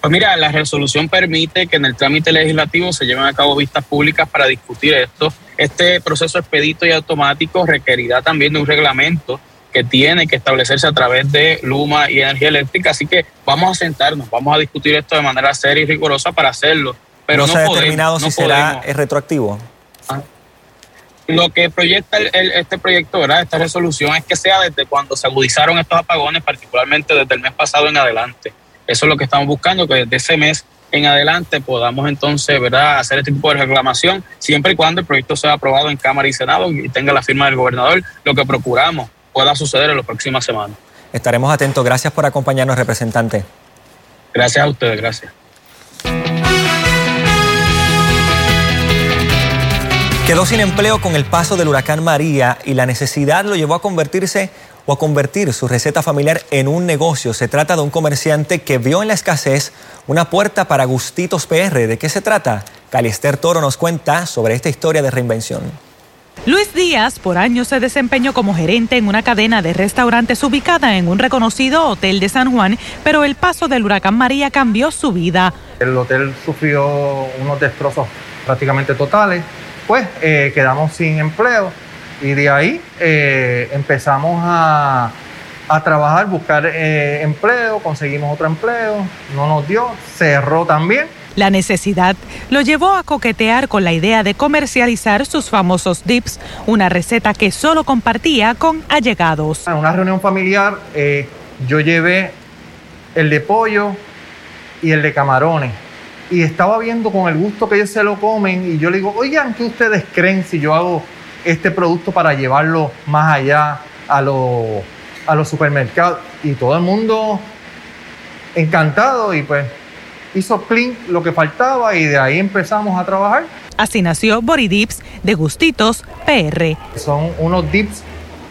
Speaker 24: Pues mira, la resolución permite que en el trámite legislativo se lleven a cabo vistas públicas para discutir esto. Este proceso expedito y automático requerirá también de un reglamento que tiene que establecerse a través de Luma y Energía Eléctrica. Así que vamos a sentarnos, vamos a discutir esto de manera seria y rigurosa para hacerlo. Pero
Speaker 2: no, se ha determinado si será retroactivo. Ah.
Speaker 24: Lo que proyecta este proyecto, ¿verdad? esta resolución, es que sea desde cuando se agudizaron estos apagones, particularmente desde el mes pasado en adelante. Eso es lo que estamos buscando, que desde ese mes en adelante podamos entonces ¿verdad? hacer este tipo de reclamación, siempre y cuando el proyecto sea aprobado en Cámara y Senado y tenga la firma del gobernador, lo que procuramos pueda suceder en las próximas semanas.
Speaker 2: Estaremos atentos. Gracias por acompañarnos, representante.
Speaker 24: Gracias a ustedes, gracias.
Speaker 2: Quedó sin empleo con el paso del huracán María y la necesidad lo llevó a convertirse o a convertir su receta familiar en un negocio. Se trata de un comerciante que vio en la escasez una puerta para gustitos PR. ¿De qué se trata? Caliester Toro nos cuenta sobre esta historia de reinvención.
Speaker 4: Luis Díaz por años se desempeñó como gerente en una cadena de restaurantes ubicada en un reconocido hotel de San Juan, pero el paso del huracán María cambió su vida.
Speaker 25: El hotel sufrió unos destrozos prácticamente totales pues quedamos sin empleo y de ahí eh, empezamos a, trabajar, buscar eh, empleo, conseguimos otro empleo, no nos dio, cerró también.
Speaker 4: La necesidad lo llevó a coquetear con la idea de comercializar sus famosos dips, una receta que solo compartía con allegados.
Speaker 25: En una reunión familiar yo llevé el de pollo y el de camarones y estaba viendo con el gusto que ellos se lo comen y yo le digo, oigan, ¿qué ustedes creen si yo hago este producto para llevarlo más allá a, a los supermercados? Y todo el mundo encantado y pues hizo clean lo que faltaba y de ahí empezamos a trabajar.
Speaker 4: Así nació Body Dips de Gustitos PR.
Speaker 25: Son unos dips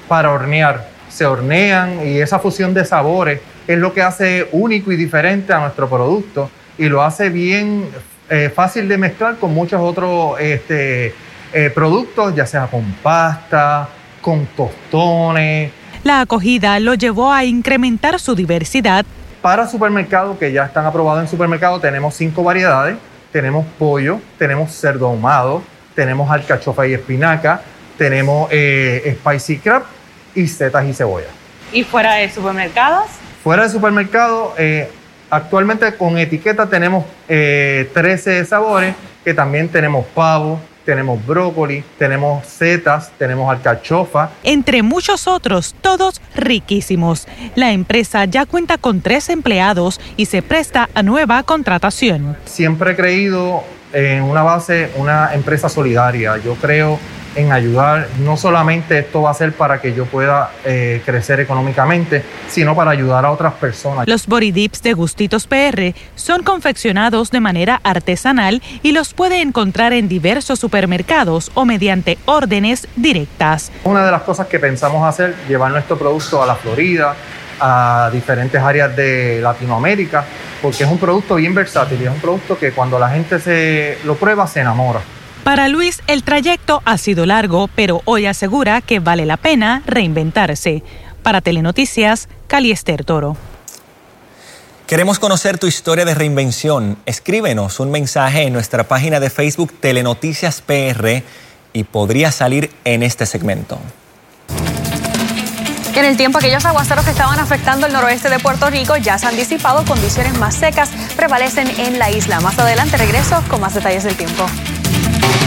Speaker 25: para hornear, se hornean y esa fusión de sabores es lo que hace único y diferente a nuestro producto y lo hace bien eh, fácil de mezclar con muchos otros este, eh, productos, ya sea con pasta, con tostones.
Speaker 4: La acogida lo llevó a incrementar su diversidad.
Speaker 25: Para supermercados que ya están aprobados en supermercado tenemos cinco variedades. Tenemos pollo, tenemos cerdo ahumado, tenemos alcachofa y espinaca, tenemos eh, spicy crab y setas y cebolla.
Speaker 4: ¿Y fuera de supermercados?
Speaker 25: Fuera de supermercados, Actualmente con etiqueta tenemos 13 eh, sabores, que también tenemos pavo, tenemos brócoli, tenemos setas, tenemos alcachofa.
Speaker 4: Entre muchos otros, todos riquísimos. La empresa ya cuenta con tres empleados y se presta a nueva contratación.
Speaker 25: Siempre he creído en una base, una empresa solidaria. Yo creo en ayudar. No solamente esto va a ser para que yo pueda eh, crecer económicamente, sino para ayudar a otras personas.
Speaker 4: Los body dips de Gustitos PR son confeccionados de manera artesanal y los puede encontrar en diversos supermercados o mediante órdenes directas.
Speaker 25: Una de las cosas que pensamos hacer, llevar nuestro producto a la Florida, a diferentes áreas de Latinoamérica, porque es un producto bien versátil y es un producto que cuando la gente se lo prueba se enamora.
Speaker 4: Para Luis, el trayecto ha sido largo, pero hoy asegura que vale la pena reinventarse. Para Telenoticias, Caliester Toro.
Speaker 2: Queremos conocer tu historia de reinvención. Escríbenos un mensaje en nuestra página de Facebook Telenoticias PR y podría salir en este segmento.
Speaker 14: En el tiempo, aquellos aguaceros que estaban afectando el noroeste de Puerto Rico ya se han disipado, condiciones más secas prevalecen en la isla. Más adelante regreso con más detalles del tiempo. Thank you.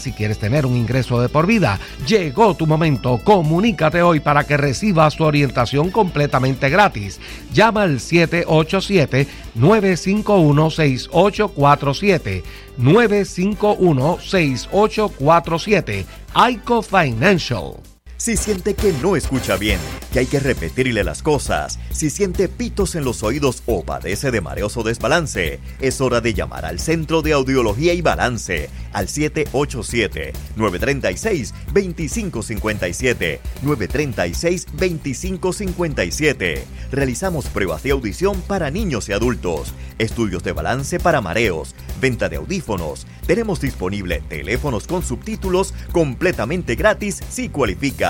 Speaker 26: si quieres tener un ingreso de por vida. Llegó tu momento. Comunícate hoy para que recibas tu orientación completamente gratis. Llama al 787-951-6847. 951-6847. ICO Financial.
Speaker 27: Si siente que no escucha bien, que hay que repetirle las cosas, si siente pitos en los oídos o padece de mareos o desbalance, es hora de llamar al Centro de Audiología y Balance al 787-936-2557. 936-2557. Realizamos pruebas de audición para niños y adultos, estudios de balance para mareos, venta de audífonos. Tenemos disponible teléfonos con subtítulos completamente gratis si cualifica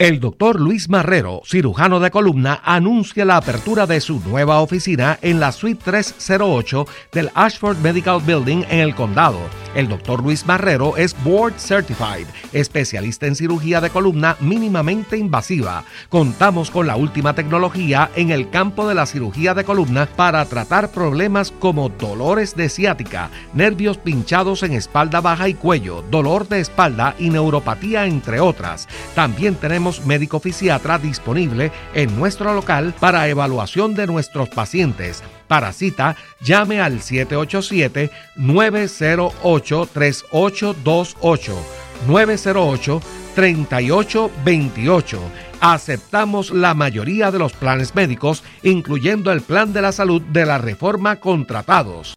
Speaker 26: El doctor Luis Marrero, cirujano de columna, anuncia la apertura de su nueva oficina en la suite 308 del Ashford Medical Building en el condado. El doctor Luis Marrero es board certified, especialista en cirugía de columna mínimamente invasiva. Contamos con la última tecnología en el campo de la cirugía de columna para tratar problemas como dolores de ciática, nervios pinchados en espalda baja y cuello, dolor de espalda y neuropatía, entre otras. También tenemos médico fisiatra disponible en nuestro local para evaluación de nuestros pacientes. Para cita, llame al 787-908-3828. 908-3828. Aceptamos la mayoría de los planes médicos, incluyendo el plan de la salud de la reforma contratados.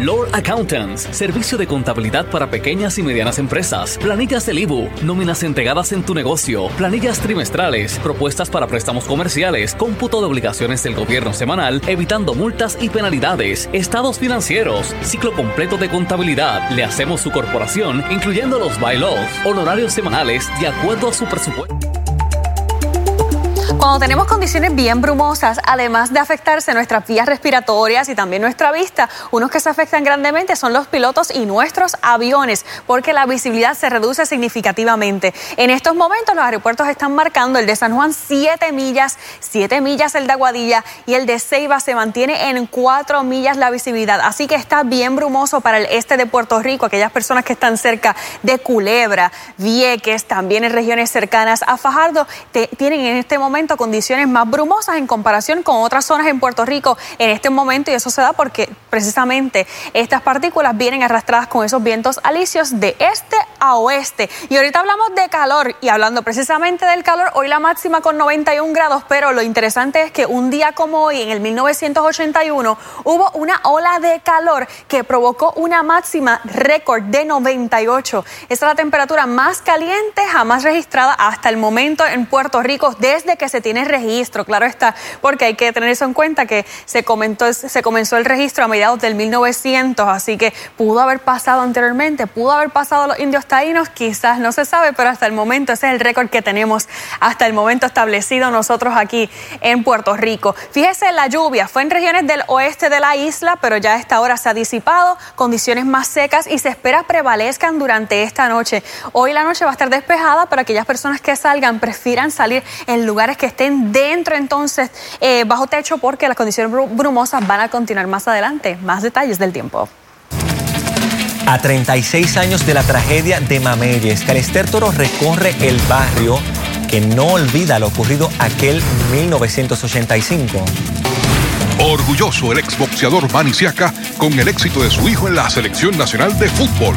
Speaker 28: Lord Accountants, servicio de contabilidad para pequeñas y medianas empresas, planillas del IBU, nóminas entregadas en tu negocio, planillas trimestrales, propuestas para préstamos comerciales, cómputo de obligaciones del gobierno semanal, evitando multas y penalidades, estados financieros, ciclo completo de contabilidad. Le hacemos su corporación, incluyendo los bylaws, honorarios semanales de acuerdo a su presupuesto.
Speaker 14: Cuando tenemos condiciones bien brumosas, además de afectarse nuestras vías respiratorias y también nuestra vista, unos que se afectan grandemente son los pilotos y nuestros aviones, porque la visibilidad se reduce significativamente. En estos momentos los aeropuertos están marcando el de San Juan 7 millas, 7 millas el de Aguadilla y el de Ceiba se mantiene en 4 millas la visibilidad. Así que está bien brumoso para el este de Puerto Rico, aquellas personas que están cerca de Culebra, Vieques, también en regiones cercanas a Fajardo, tienen en este momento condiciones más brumosas en comparación con otras zonas en Puerto Rico en este momento y eso se da porque precisamente estas partículas vienen arrastradas con esos vientos alisios de este a oeste. Y ahorita hablamos de calor y hablando precisamente del calor, hoy la máxima con 91 grados, pero lo interesante es que un día como hoy, en el 1981, hubo una ola de calor que provocó una máxima récord de 98. Esa es la temperatura más caliente jamás registrada hasta el momento en Puerto Rico desde que se tiene registro, claro está, porque hay que tener eso en cuenta que se, comentó, se comenzó el registro a mediados del 1900, así que pudo haber pasado anteriormente, pudo haber pasado los indios taínos, quizás no se sabe, pero hasta el momento ese es el récord que tenemos hasta el momento establecido nosotros aquí en Puerto Rico. Fíjese, la lluvia fue en regiones del oeste de la isla, pero ya a esta hora se ha disipado, condiciones más secas y se espera prevalezcan durante esta noche. Hoy la noche va a estar despejada, pero aquellas personas que salgan prefieran salir en lugares que estén dentro entonces eh, bajo techo porque las condiciones brumosas van a continuar más adelante. Más detalles del tiempo.
Speaker 2: A 36 años de la tragedia de Mameyes, Calister Toro recorre el barrio que no olvida lo ocurrido aquel 1985.
Speaker 21: Orgulloso el exboxeador Manny Siaka con el éxito de su hijo en la selección nacional de fútbol.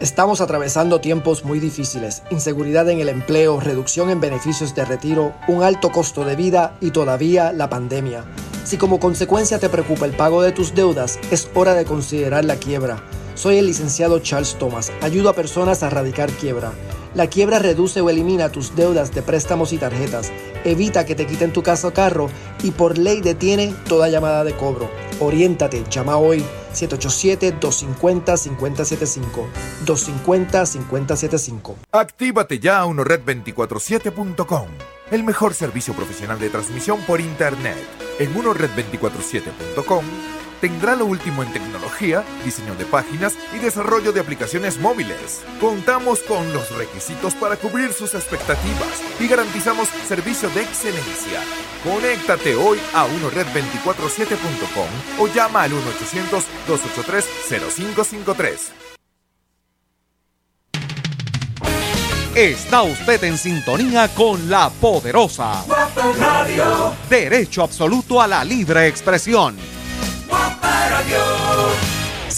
Speaker 18: Estamos atravesando tiempos muy difíciles, inseguridad en el empleo, reducción en beneficios de retiro, un alto costo de vida y todavía la pandemia. Si como consecuencia te preocupa el pago de tus deudas, es hora de considerar la quiebra. Soy el licenciado Charles Thomas, ayudo a personas a erradicar quiebra. La quiebra reduce o elimina tus deudas de préstamos y tarjetas, evita que te quiten tu casa o carro y por ley detiene toda llamada de cobro. Oriéntate, llama hoy 787-250-5075. 250-5075.
Speaker 19: Actívate ya a unored247.com, el mejor servicio profesional de transmisión por Internet. En unored247.com tendrá lo último en tecnología, diseño de páginas y desarrollo de aplicaciones móviles. Contamos con los requisitos para cubrir sus expectativas y garantizamos servicio de excelencia. Conéctate hoy a unored247.com o llama al 1-800-283-0553.
Speaker 26: Está usted en sintonía con la poderosa. Derecho absoluto a la libre expresión. Rádio.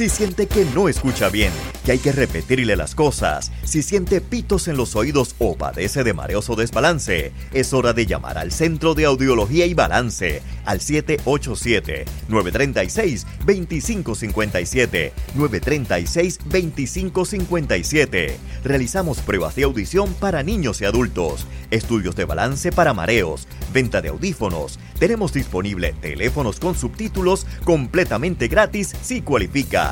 Speaker 27: Si siente que no escucha bien, que hay que repetirle las cosas, si siente pitos en los oídos o padece de mareos o desbalance, es hora de llamar al Centro de Audiología y Balance al 787-936-2557, 936-2557. Realizamos pruebas de audición para niños y adultos, estudios de balance para mareos, venta de audífonos. Tenemos disponible teléfonos con subtítulos completamente gratis si cualifica.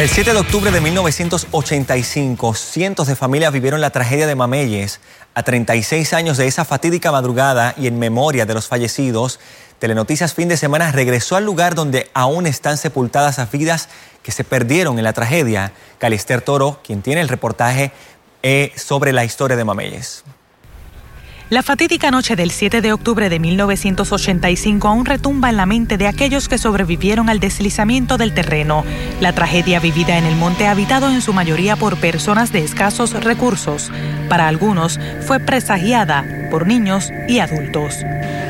Speaker 2: El 7 de octubre de 1985, cientos de familias vivieron la tragedia de Mameyes. A 36 años de esa fatídica madrugada y en memoria de los fallecidos, Telenoticias Fin de Semana regresó al lugar donde aún están sepultadas las vidas que se perdieron en la tragedia. Calister Toro, quien tiene el reportaje eh, sobre la historia de Mameyes.
Speaker 4: La fatídica noche del 7 de octubre de 1985 aún retumba en la mente de aquellos que sobrevivieron al deslizamiento del terreno. La tragedia vivida en el monte habitado en su mayoría por personas de escasos recursos. Para algunos fue presagiada por niños y adultos.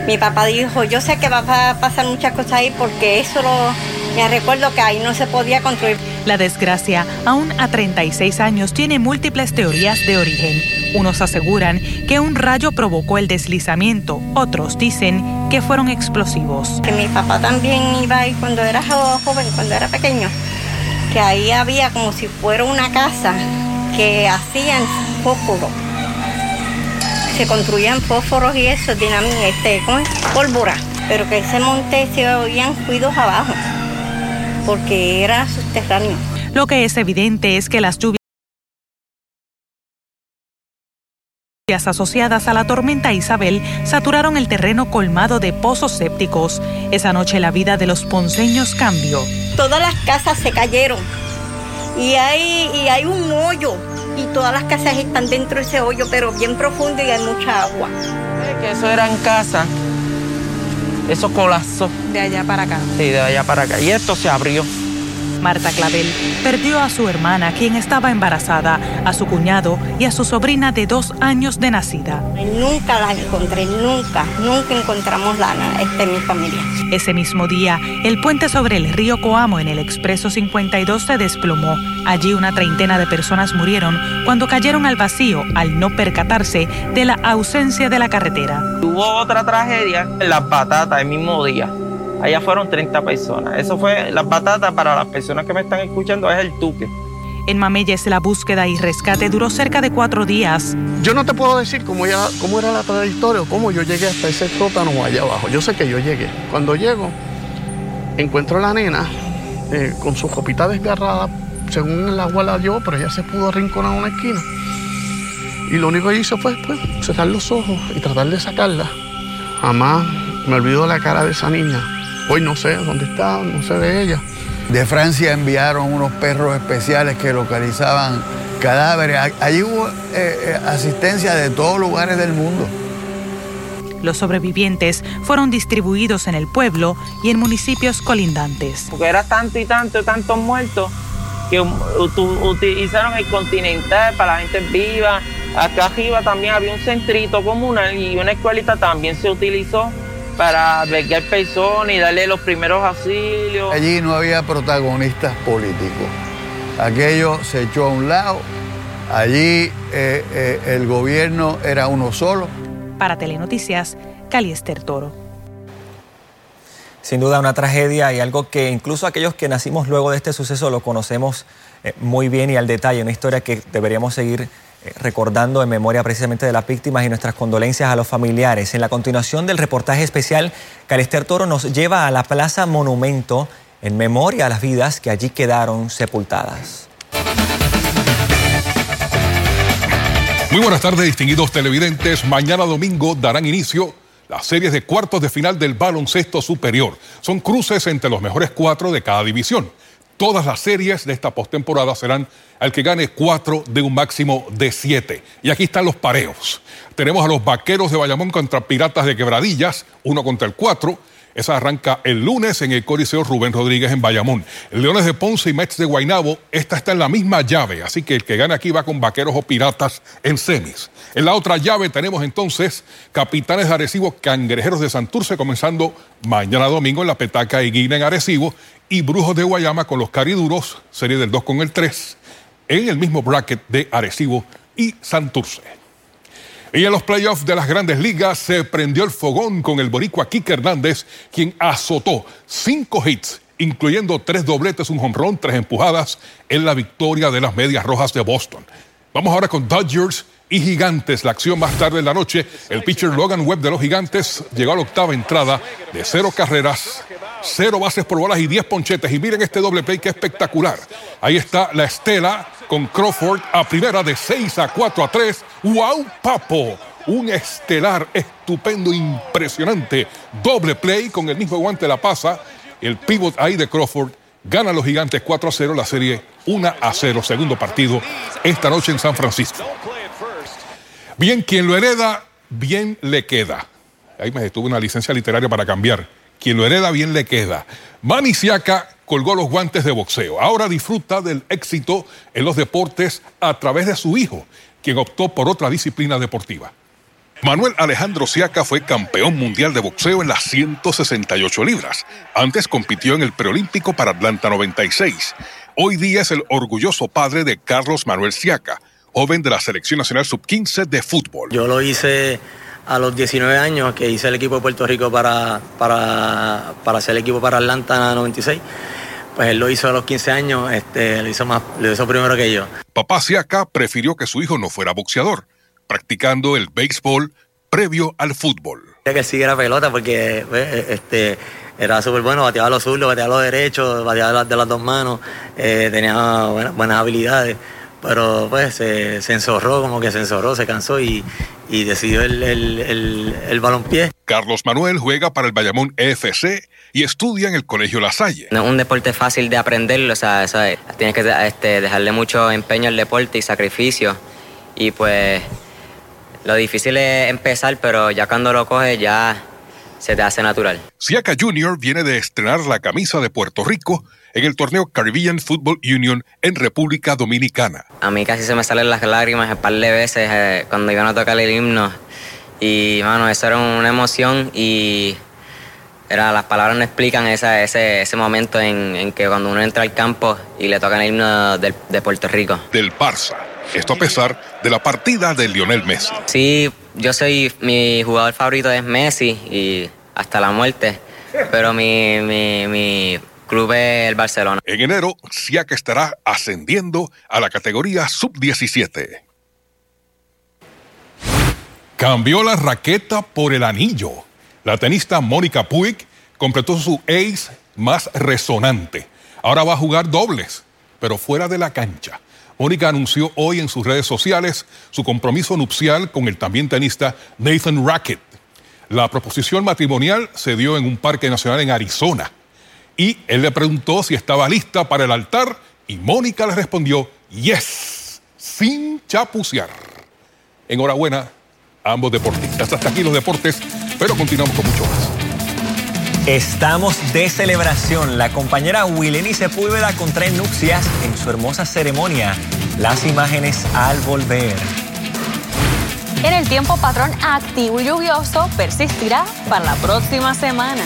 Speaker 29: Mi papá dijo, yo sé que va a pasar muchas cosas ahí porque eso lo, me recuerdo que ahí no se podía construir.
Speaker 4: La desgracia, aún a 36 años, tiene múltiples teorías de origen. Unos aseguran que un rayo provocó el deslizamiento, otros dicen que fueron explosivos.
Speaker 29: Que mi papá también iba ahí cuando era joven, cuando era pequeño, que ahí había como si fuera una casa que hacían fósforo. Se construían fósforos y eso, dinamita, este, ¿cómo es? Pólvora. Pero que ese monte se oían cuidos abajo porque era subterráneo.
Speaker 4: Lo que es evidente es que las lluvias asociadas a la tormenta Isabel saturaron el terreno colmado de pozos sépticos. Esa noche la vida de los ponceños cambió.
Speaker 29: Todas las casas se cayeron y hay, y hay un hoyo y todas las casas están dentro de ese hoyo, pero bien profundo y hay mucha agua.
Speaker 30: Que eso era en casa eso colapsó.
Speaker 4: De allá para acá.
Speaker 30: Sí, de allá para acá. Y esto se abrió.
Speaker 4: Marta Clavel perdió a su hermana, quien estaba embarazada, a su cuñado y a su sobrina de dos años de nacida.
Speaker 29: Nunca la encontré, nunca, nunca encontramos la este, mi familia.
Speaker 4: Ese mismo día, el puente sobre el río Coamo en el expreso 52 se desplomó. Allí una treintena de personas murieron cuando cayeron al vacío al no percatarse de la ausencia de la carretera.
Speaker 30: Hubo otra tragedia en las batatas el mismo día Allá fueron 30 personas. Eso fue las batatas para las personas que me están escuchando, es el tuque.
Speaker 4: En Mameyes la búsqueda y rescate duró cerca de cuatro días.
Speaker 31: Yo no te puedo decir cómo, cómo era la trayectoria o cómo yo llegué hasta ese sótano allá abajo. Yo sé que yo llegué. Cuando llego, encuentro a la nena eh, con su copita desgarrada, según el agua la dio, pero ella se pudo arrinconar a una esquina. Y lo único que hizo fue pues, cerrar los ojos y tratar de sacarla. Jamás me olvido la cara de esa niña. Hoy no sé dónde está, no sé de ella.
Speaker 32: De Francia enviaron unos perros especiales que localizaban cadáveres. Allí hubo eh, eh, asistencia de todos lugares del mundo.
Speaker 4: Los sobrevivientes fueron distribuidos en el pueblo y en municipios colindantes.
Speaker 30: Porque era tanto y tanto, tantos muertos que utilizaron el continental para la gente viva. Acá arriba también había un centrito comunal y una escuelita también se utilizó para albergar personas y darle los primeros auxilios.
Speaker 32: Allí no había protagonistas políticos. Aquello se echó a un lado. Allí eh, eh, el gobierno era uno solo.
Speaker 4: Para Telenoticias, Caliester Toro.
Speaker 2: Sin duda una tragedia y algo que incluso aquellos que nacimos luego de este suceso lo conocemos eh, muy bien y al detalle, una historia que deberíamos seguir recordando en memoria precisamente de las víctimas y nuestras condolencias a los familiares. En la continuación del reportaje especial, Calester Toro nos lleva a la Plaza Monumento en memoria a las vidas que allí quedaron sepultadas.
Speaker 21: Muy buenas tardes, distinguidos televidentes. Mañana domingo darán inicio las series de cuartos de final del baloncesto superior. Son cruces entre los mejores cuatro de cada división. Todas las series de esta postemporada serán al que gane cuatro de un máximo de siete. Y aquí están los pareos. Tenemos a los vaqueros de Bayamón contra Piratas de Quebradillas, uno contra el cuatro. Esa arranca el lunes en el Coliseo Rubén Rodríguez en Bayamón. Leones de Ponce y Mets de Guaynabo, esta está en la misma llave, así que el que gane aquí va con Vaqueros o Piratas en semis. En la otra llave tenemos entonces Capitanes de Arecibo, Cangrejeros de Santurce, comenzando mañana domingo en la Petaca y Guina en Arecibo, y Brujos de Guayama con los Cariduros, serie del 2 con el 3, en el mismo bracket de Arecibo y Santurce. Y en los playoffs de las grandes ligas se prendió el fogón con el boricua Kike Hernández, quien azotó cinco hits, incluyendo tres dobletes, un jonrón, tres empujadas en la victoria de las Medias Rojas de Boston. Vamos ahora con Dodgers y Gigantes. La acción más tarde en la noche. El pitcher Logan Webb de los Gigantes llegó a la octava entrada de cero carreras, cero bases por bolas y diez ponchetes. Y miren este doble play que espectacular. Ahí está la estela con Crawford a primera de 6 a 4 a 3. ¡Wow, papo! Un estelar estupendo, impresionante. Doble play con el mismo guante la pasa. El pivot ahí de Crawford gana los gigantes 4 a 0 la serie 1 a 0. Segundo partido esta noche en San Francisco. Bien, quien lo hereda, bien le queda. Ahí me detuve una licencia literaria para cambiar. Quien lo hereda, bien le queda. Manny colgó los guantes de boxeo. Ahora disfruta del éxito en los deportes a través de su hijo, quien optó por otra disciplina deportiva. Manuel Alejandro Siaca fue campeón mundial de boxeo en las 168 libras. Antes compitió en el preolímpico para Atlanta 96. Hoy día es el orgulloso padre de Carlos Manuel Siaca, joven de la Selección Nacional Sub-15 de fútbol.
Speaker 22: Yo lo hice a los 19 años, que hice el equipo de Puerto Rico para, para, para hacer el equipo para Atlanta 96. Pues él lo hizo a los 15 años, este, lo, hizo más, lo hizo primero que yo.
Speaker 21: Papá Siaka prefirió que su hijo no fuera boxeador, practicando el béisbol previo al fútbol.
Speaker 22: Que él siguiera pelota porque pues, este, era súper bueno, bateaba los zurdos, bateaba los derechos, bateaba de las, dos manos, eh, tenía buenas habilidades pero pues se, se, enzorró, como que se enzorró, se cansó y, decidió el, el, el, balompié.
Speaker 21: Carlos Manuel juega para el Bayamón EFC y estudia en el Colegio La Salle.
Speaker 22: No es un deporte fácil de aprenderlo, o sea, tienes que este, dejarle mucho empeño al deporte y sacrificio. Y pues lo difícil es empezar, pero ya cuando lo coges ya
Speaker 33: se te hace natural.
Speaker 21: Siaka Jr. viene de estrenar la camisa de Puerto Rico en el torneo Caribbean Football Union en República Dominicana.
Speaker 33: A mí casi se me salen las lágrimas un par de veces eh, cuando iban a tocar el himno. Y, mano, eso era una emoción y era, las palabras no explican ese, ese momento en, que cuando uno entra al campo y le tocan el himno de Puerto Rico.
Speaker 21: Del Barça. Esto a pesar de la partida de Lionel Messi.
Speaker 33: Sí, yo soy, mi jugador favorito es Messi y hasta la muerte, pero mi, mi, mi club el Barcelona.
Speaker 21: En enero, Siaka estará ascendiendo a la categoría sub-17. Cambió la raqueta por el anillo. La tenista Mónica Puig completó su ace más resonante. Ahora va a jugar dobles, pero fuera de la cancha. Mónica anunció hoy en sus redes sociales su compromiso nupcial con el también tenista Nathan Rackett. La proposición matrimonial se dio en un parque nacional en Arizona y él le preguntó si estaba lista para el altar y Mónica le respondió yes, sin chapucear. Enhorabuena a ambos deportistas. Hasta aquí los deportes, pero continuamos con mucho más.
Speaker 2: Estamos de celebración. La compañera Wileni Sepúlveda contrae nupcias en su hermosa ceremonia. Las imágenes al volver.
Speaker 14: En el tiempo patrón activo y lluvioso persistirá para la próxima semana.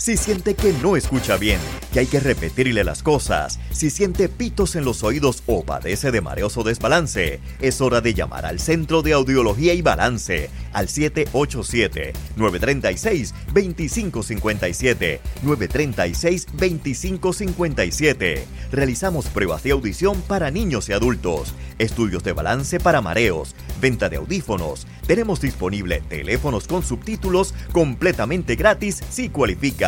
Speaker 27: Si siente que no escucha bien, que hay que repetirle las cosas, si siente pitos en los oídos o padece de mareos o desbalance, es hora de llamar al Centro de Audiología y Balance al 787-936-2557, 936-2557. Realizamos pruebas de audición para niños y adultos, estudios de balance para mareos, venta de audífonos. Tenemos disponible teléfonos con subtítulos completamente gratis si cualifica.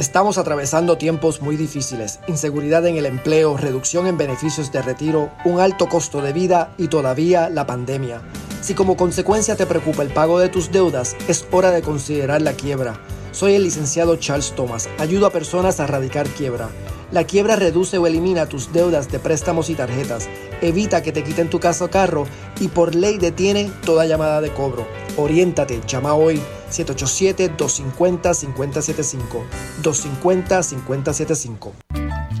Speaker 18: Estamos atravesando tiempos muy difíciles, inseguridad en el empleo, reducción en beneficios de retiro, un alto costo de vida y todavía la pandemia. Si como consecuencia te preocupa el pago de tus deudas, es hora de considerar la quiebra. Soy el licenciado Charles Thomas. Ayudo a personas a erradicar quiebra. La quiebra reduce o elimina tus deudas de préstamos y tarjetas, evita que te quiten tu casa o carro y por ley detiene toda llamada de cobro. Oriéntate, llama hoy 787-250-5075. 250-5075.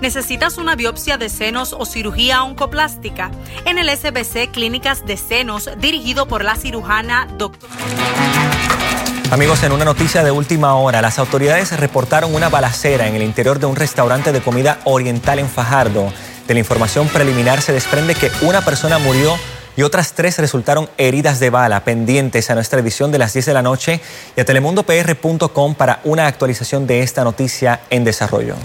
Speaker 34: ¿Necesitas una biopsia de senos o cirugía oncoplástica? En el SBC Clínicas de Senos, dirigido por la cirujana Dr.
Speaker 2: Amigos, en una noticia de última hora, las autoridades reportaron una balacera en el interior de un restaurante de comida oriental en Fajardo. De la información preliminar se desprende que una persona murió y otras tres resultaron heridas de bala. Pendientes a nuestra edición de las 10 de la noche y a telemundopr.com para una actualización de esta noticia en desarrollo.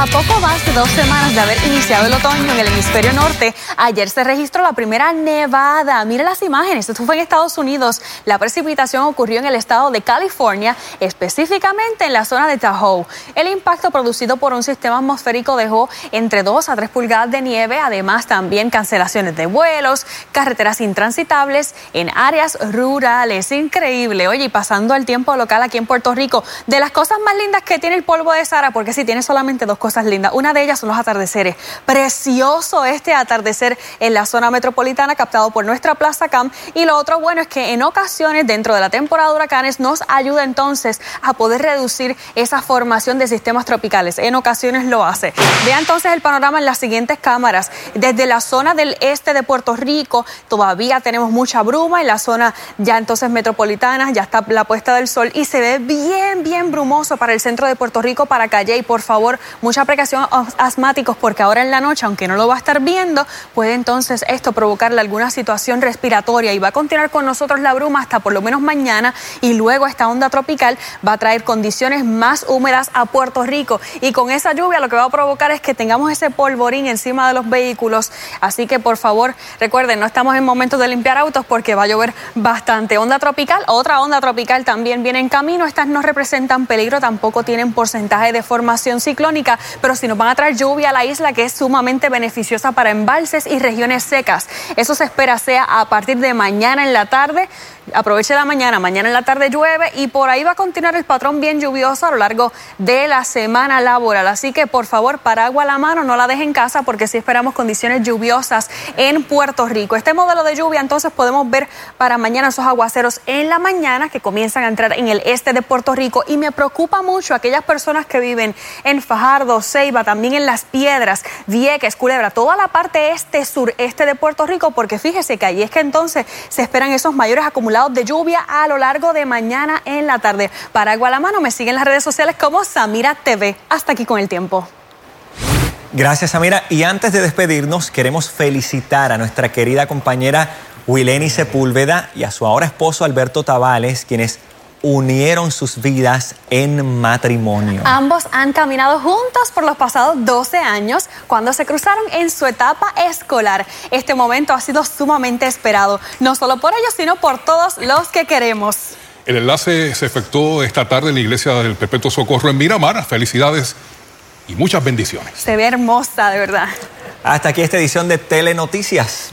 Speaker 14: A poco más de dos semanas de haber iniciado el otoño en el hemisferio norte, ayer se registró la primera nevada. Mire las imágenes, esto fue en Estados Unidos. La precipitación ocurrió en el estado de California, específicamente en la zona de Tahoe. El impacto producido por un sistema atmosférico dejó entre 2 a 3 pulgadas de nieve, además también cancelaciones de vuelos, carreteras intransitables en áreas rurales. Increíble. Oye, y pasando al tiempo local aquí en Puerto Rico, de las cosas más lindas que tiene el polvo de Sara, porque si tiene solamente dos cosas lindas. Una de ellas son los atardeceres. Precioso este atardecer en la zona metropolitana captado por nuestra Plaza Camp. Y lo otro bueno es que en ocasiones dentro de la temporada de huracanes nos ayuda entonces a poder reducir esa formación de sistemas tropicales. En ocasiones lo hace. Vea entonces el panorama en las siguientes cámaras. Desde la zona del este de Puerto Rico todavía tenemos mucha bruma. En la zona ya entonces metropolitana ya está la puesta del sol y se ve bien, bien brumoso para el centro de Puerto Rico, para Calle. Y por favor, mucha precaución a asmáticos porque ahora en la noche, aunque no lo va a estar viendo, puede entonces esto provocarle alguna situación respiratoria y va a continuar con nosotros la bruma hasta por lo menos mañana y luego esta onda tropical va a traer condiciones más húmedas a Puerto Rico y con esa lluvia lo que va a provocar es que tengamos ese polvorín encima de los vehículos. Así que por favor, recuerden, no estamos en momentos de limpiar autos porque va a llover bastante. Onda tropical, otra onda tropical también viene en camino. Estas no representan peligro, tampoco tienen porcentaje de formación ciclónica, pero si nos van a traer lluvia a la isla que es sumamente beneficiosa para embalses y regiones secas. Eso se espera sea a partir de mañana en la tarde. Aproveche la mañana, mañana en la tarde llueve y por ahí va a continuar el patrón bien lluvioso a lo largo de la semana laboral. Así que por favor, paraguas a la mano, no la deje en casa porque sí esperamos condiciones lluviosas en Puerto Rico. Este modelo de lluvia entonces podemos ver para mañana esos aguaceros en la mañana que comienzan a entrar en el este de Puerto Rico y me preocupa mucho aquellas personas que viven en Fajardo, Ceiba, también en Las Piedras, Vieques, Culebra, toda la parte este, sureste de Puerto Rico porque fíjese que ahí es que entonces se esperan esos mayores acumulados de lluvia a lo largo de mañana en la tarde. Para agua a la mano me siguen en las redes sociales como Samira TV. Hasta aquí con el tiempo.
Speaker 2: Gracias, Samira. Y antes de despedirnos, queremos felicitar a nuestra querida compañera Wileni Sepúlveda y a su ahora esposo Alberto Tavales, quienes unieron sus vidas en matrimonio.
Speaker 14: Ambos han caminado juntos por los pasados 12 años cuando se cruzaron en su etapa escolar. Este momento ha sido sumamente esperado, no solo por ellos, sino por todos los que queremos.
Speaker 21: El enlace se efectuó esta tarde en la iglesia del Perpetuo Socorro en Miramar. Felicidades y muchas bendiciones.
Speaker 14: Se ve hermosa, de verdad.
Speaker 2: Hasta aquí esta edición de Telenoticias.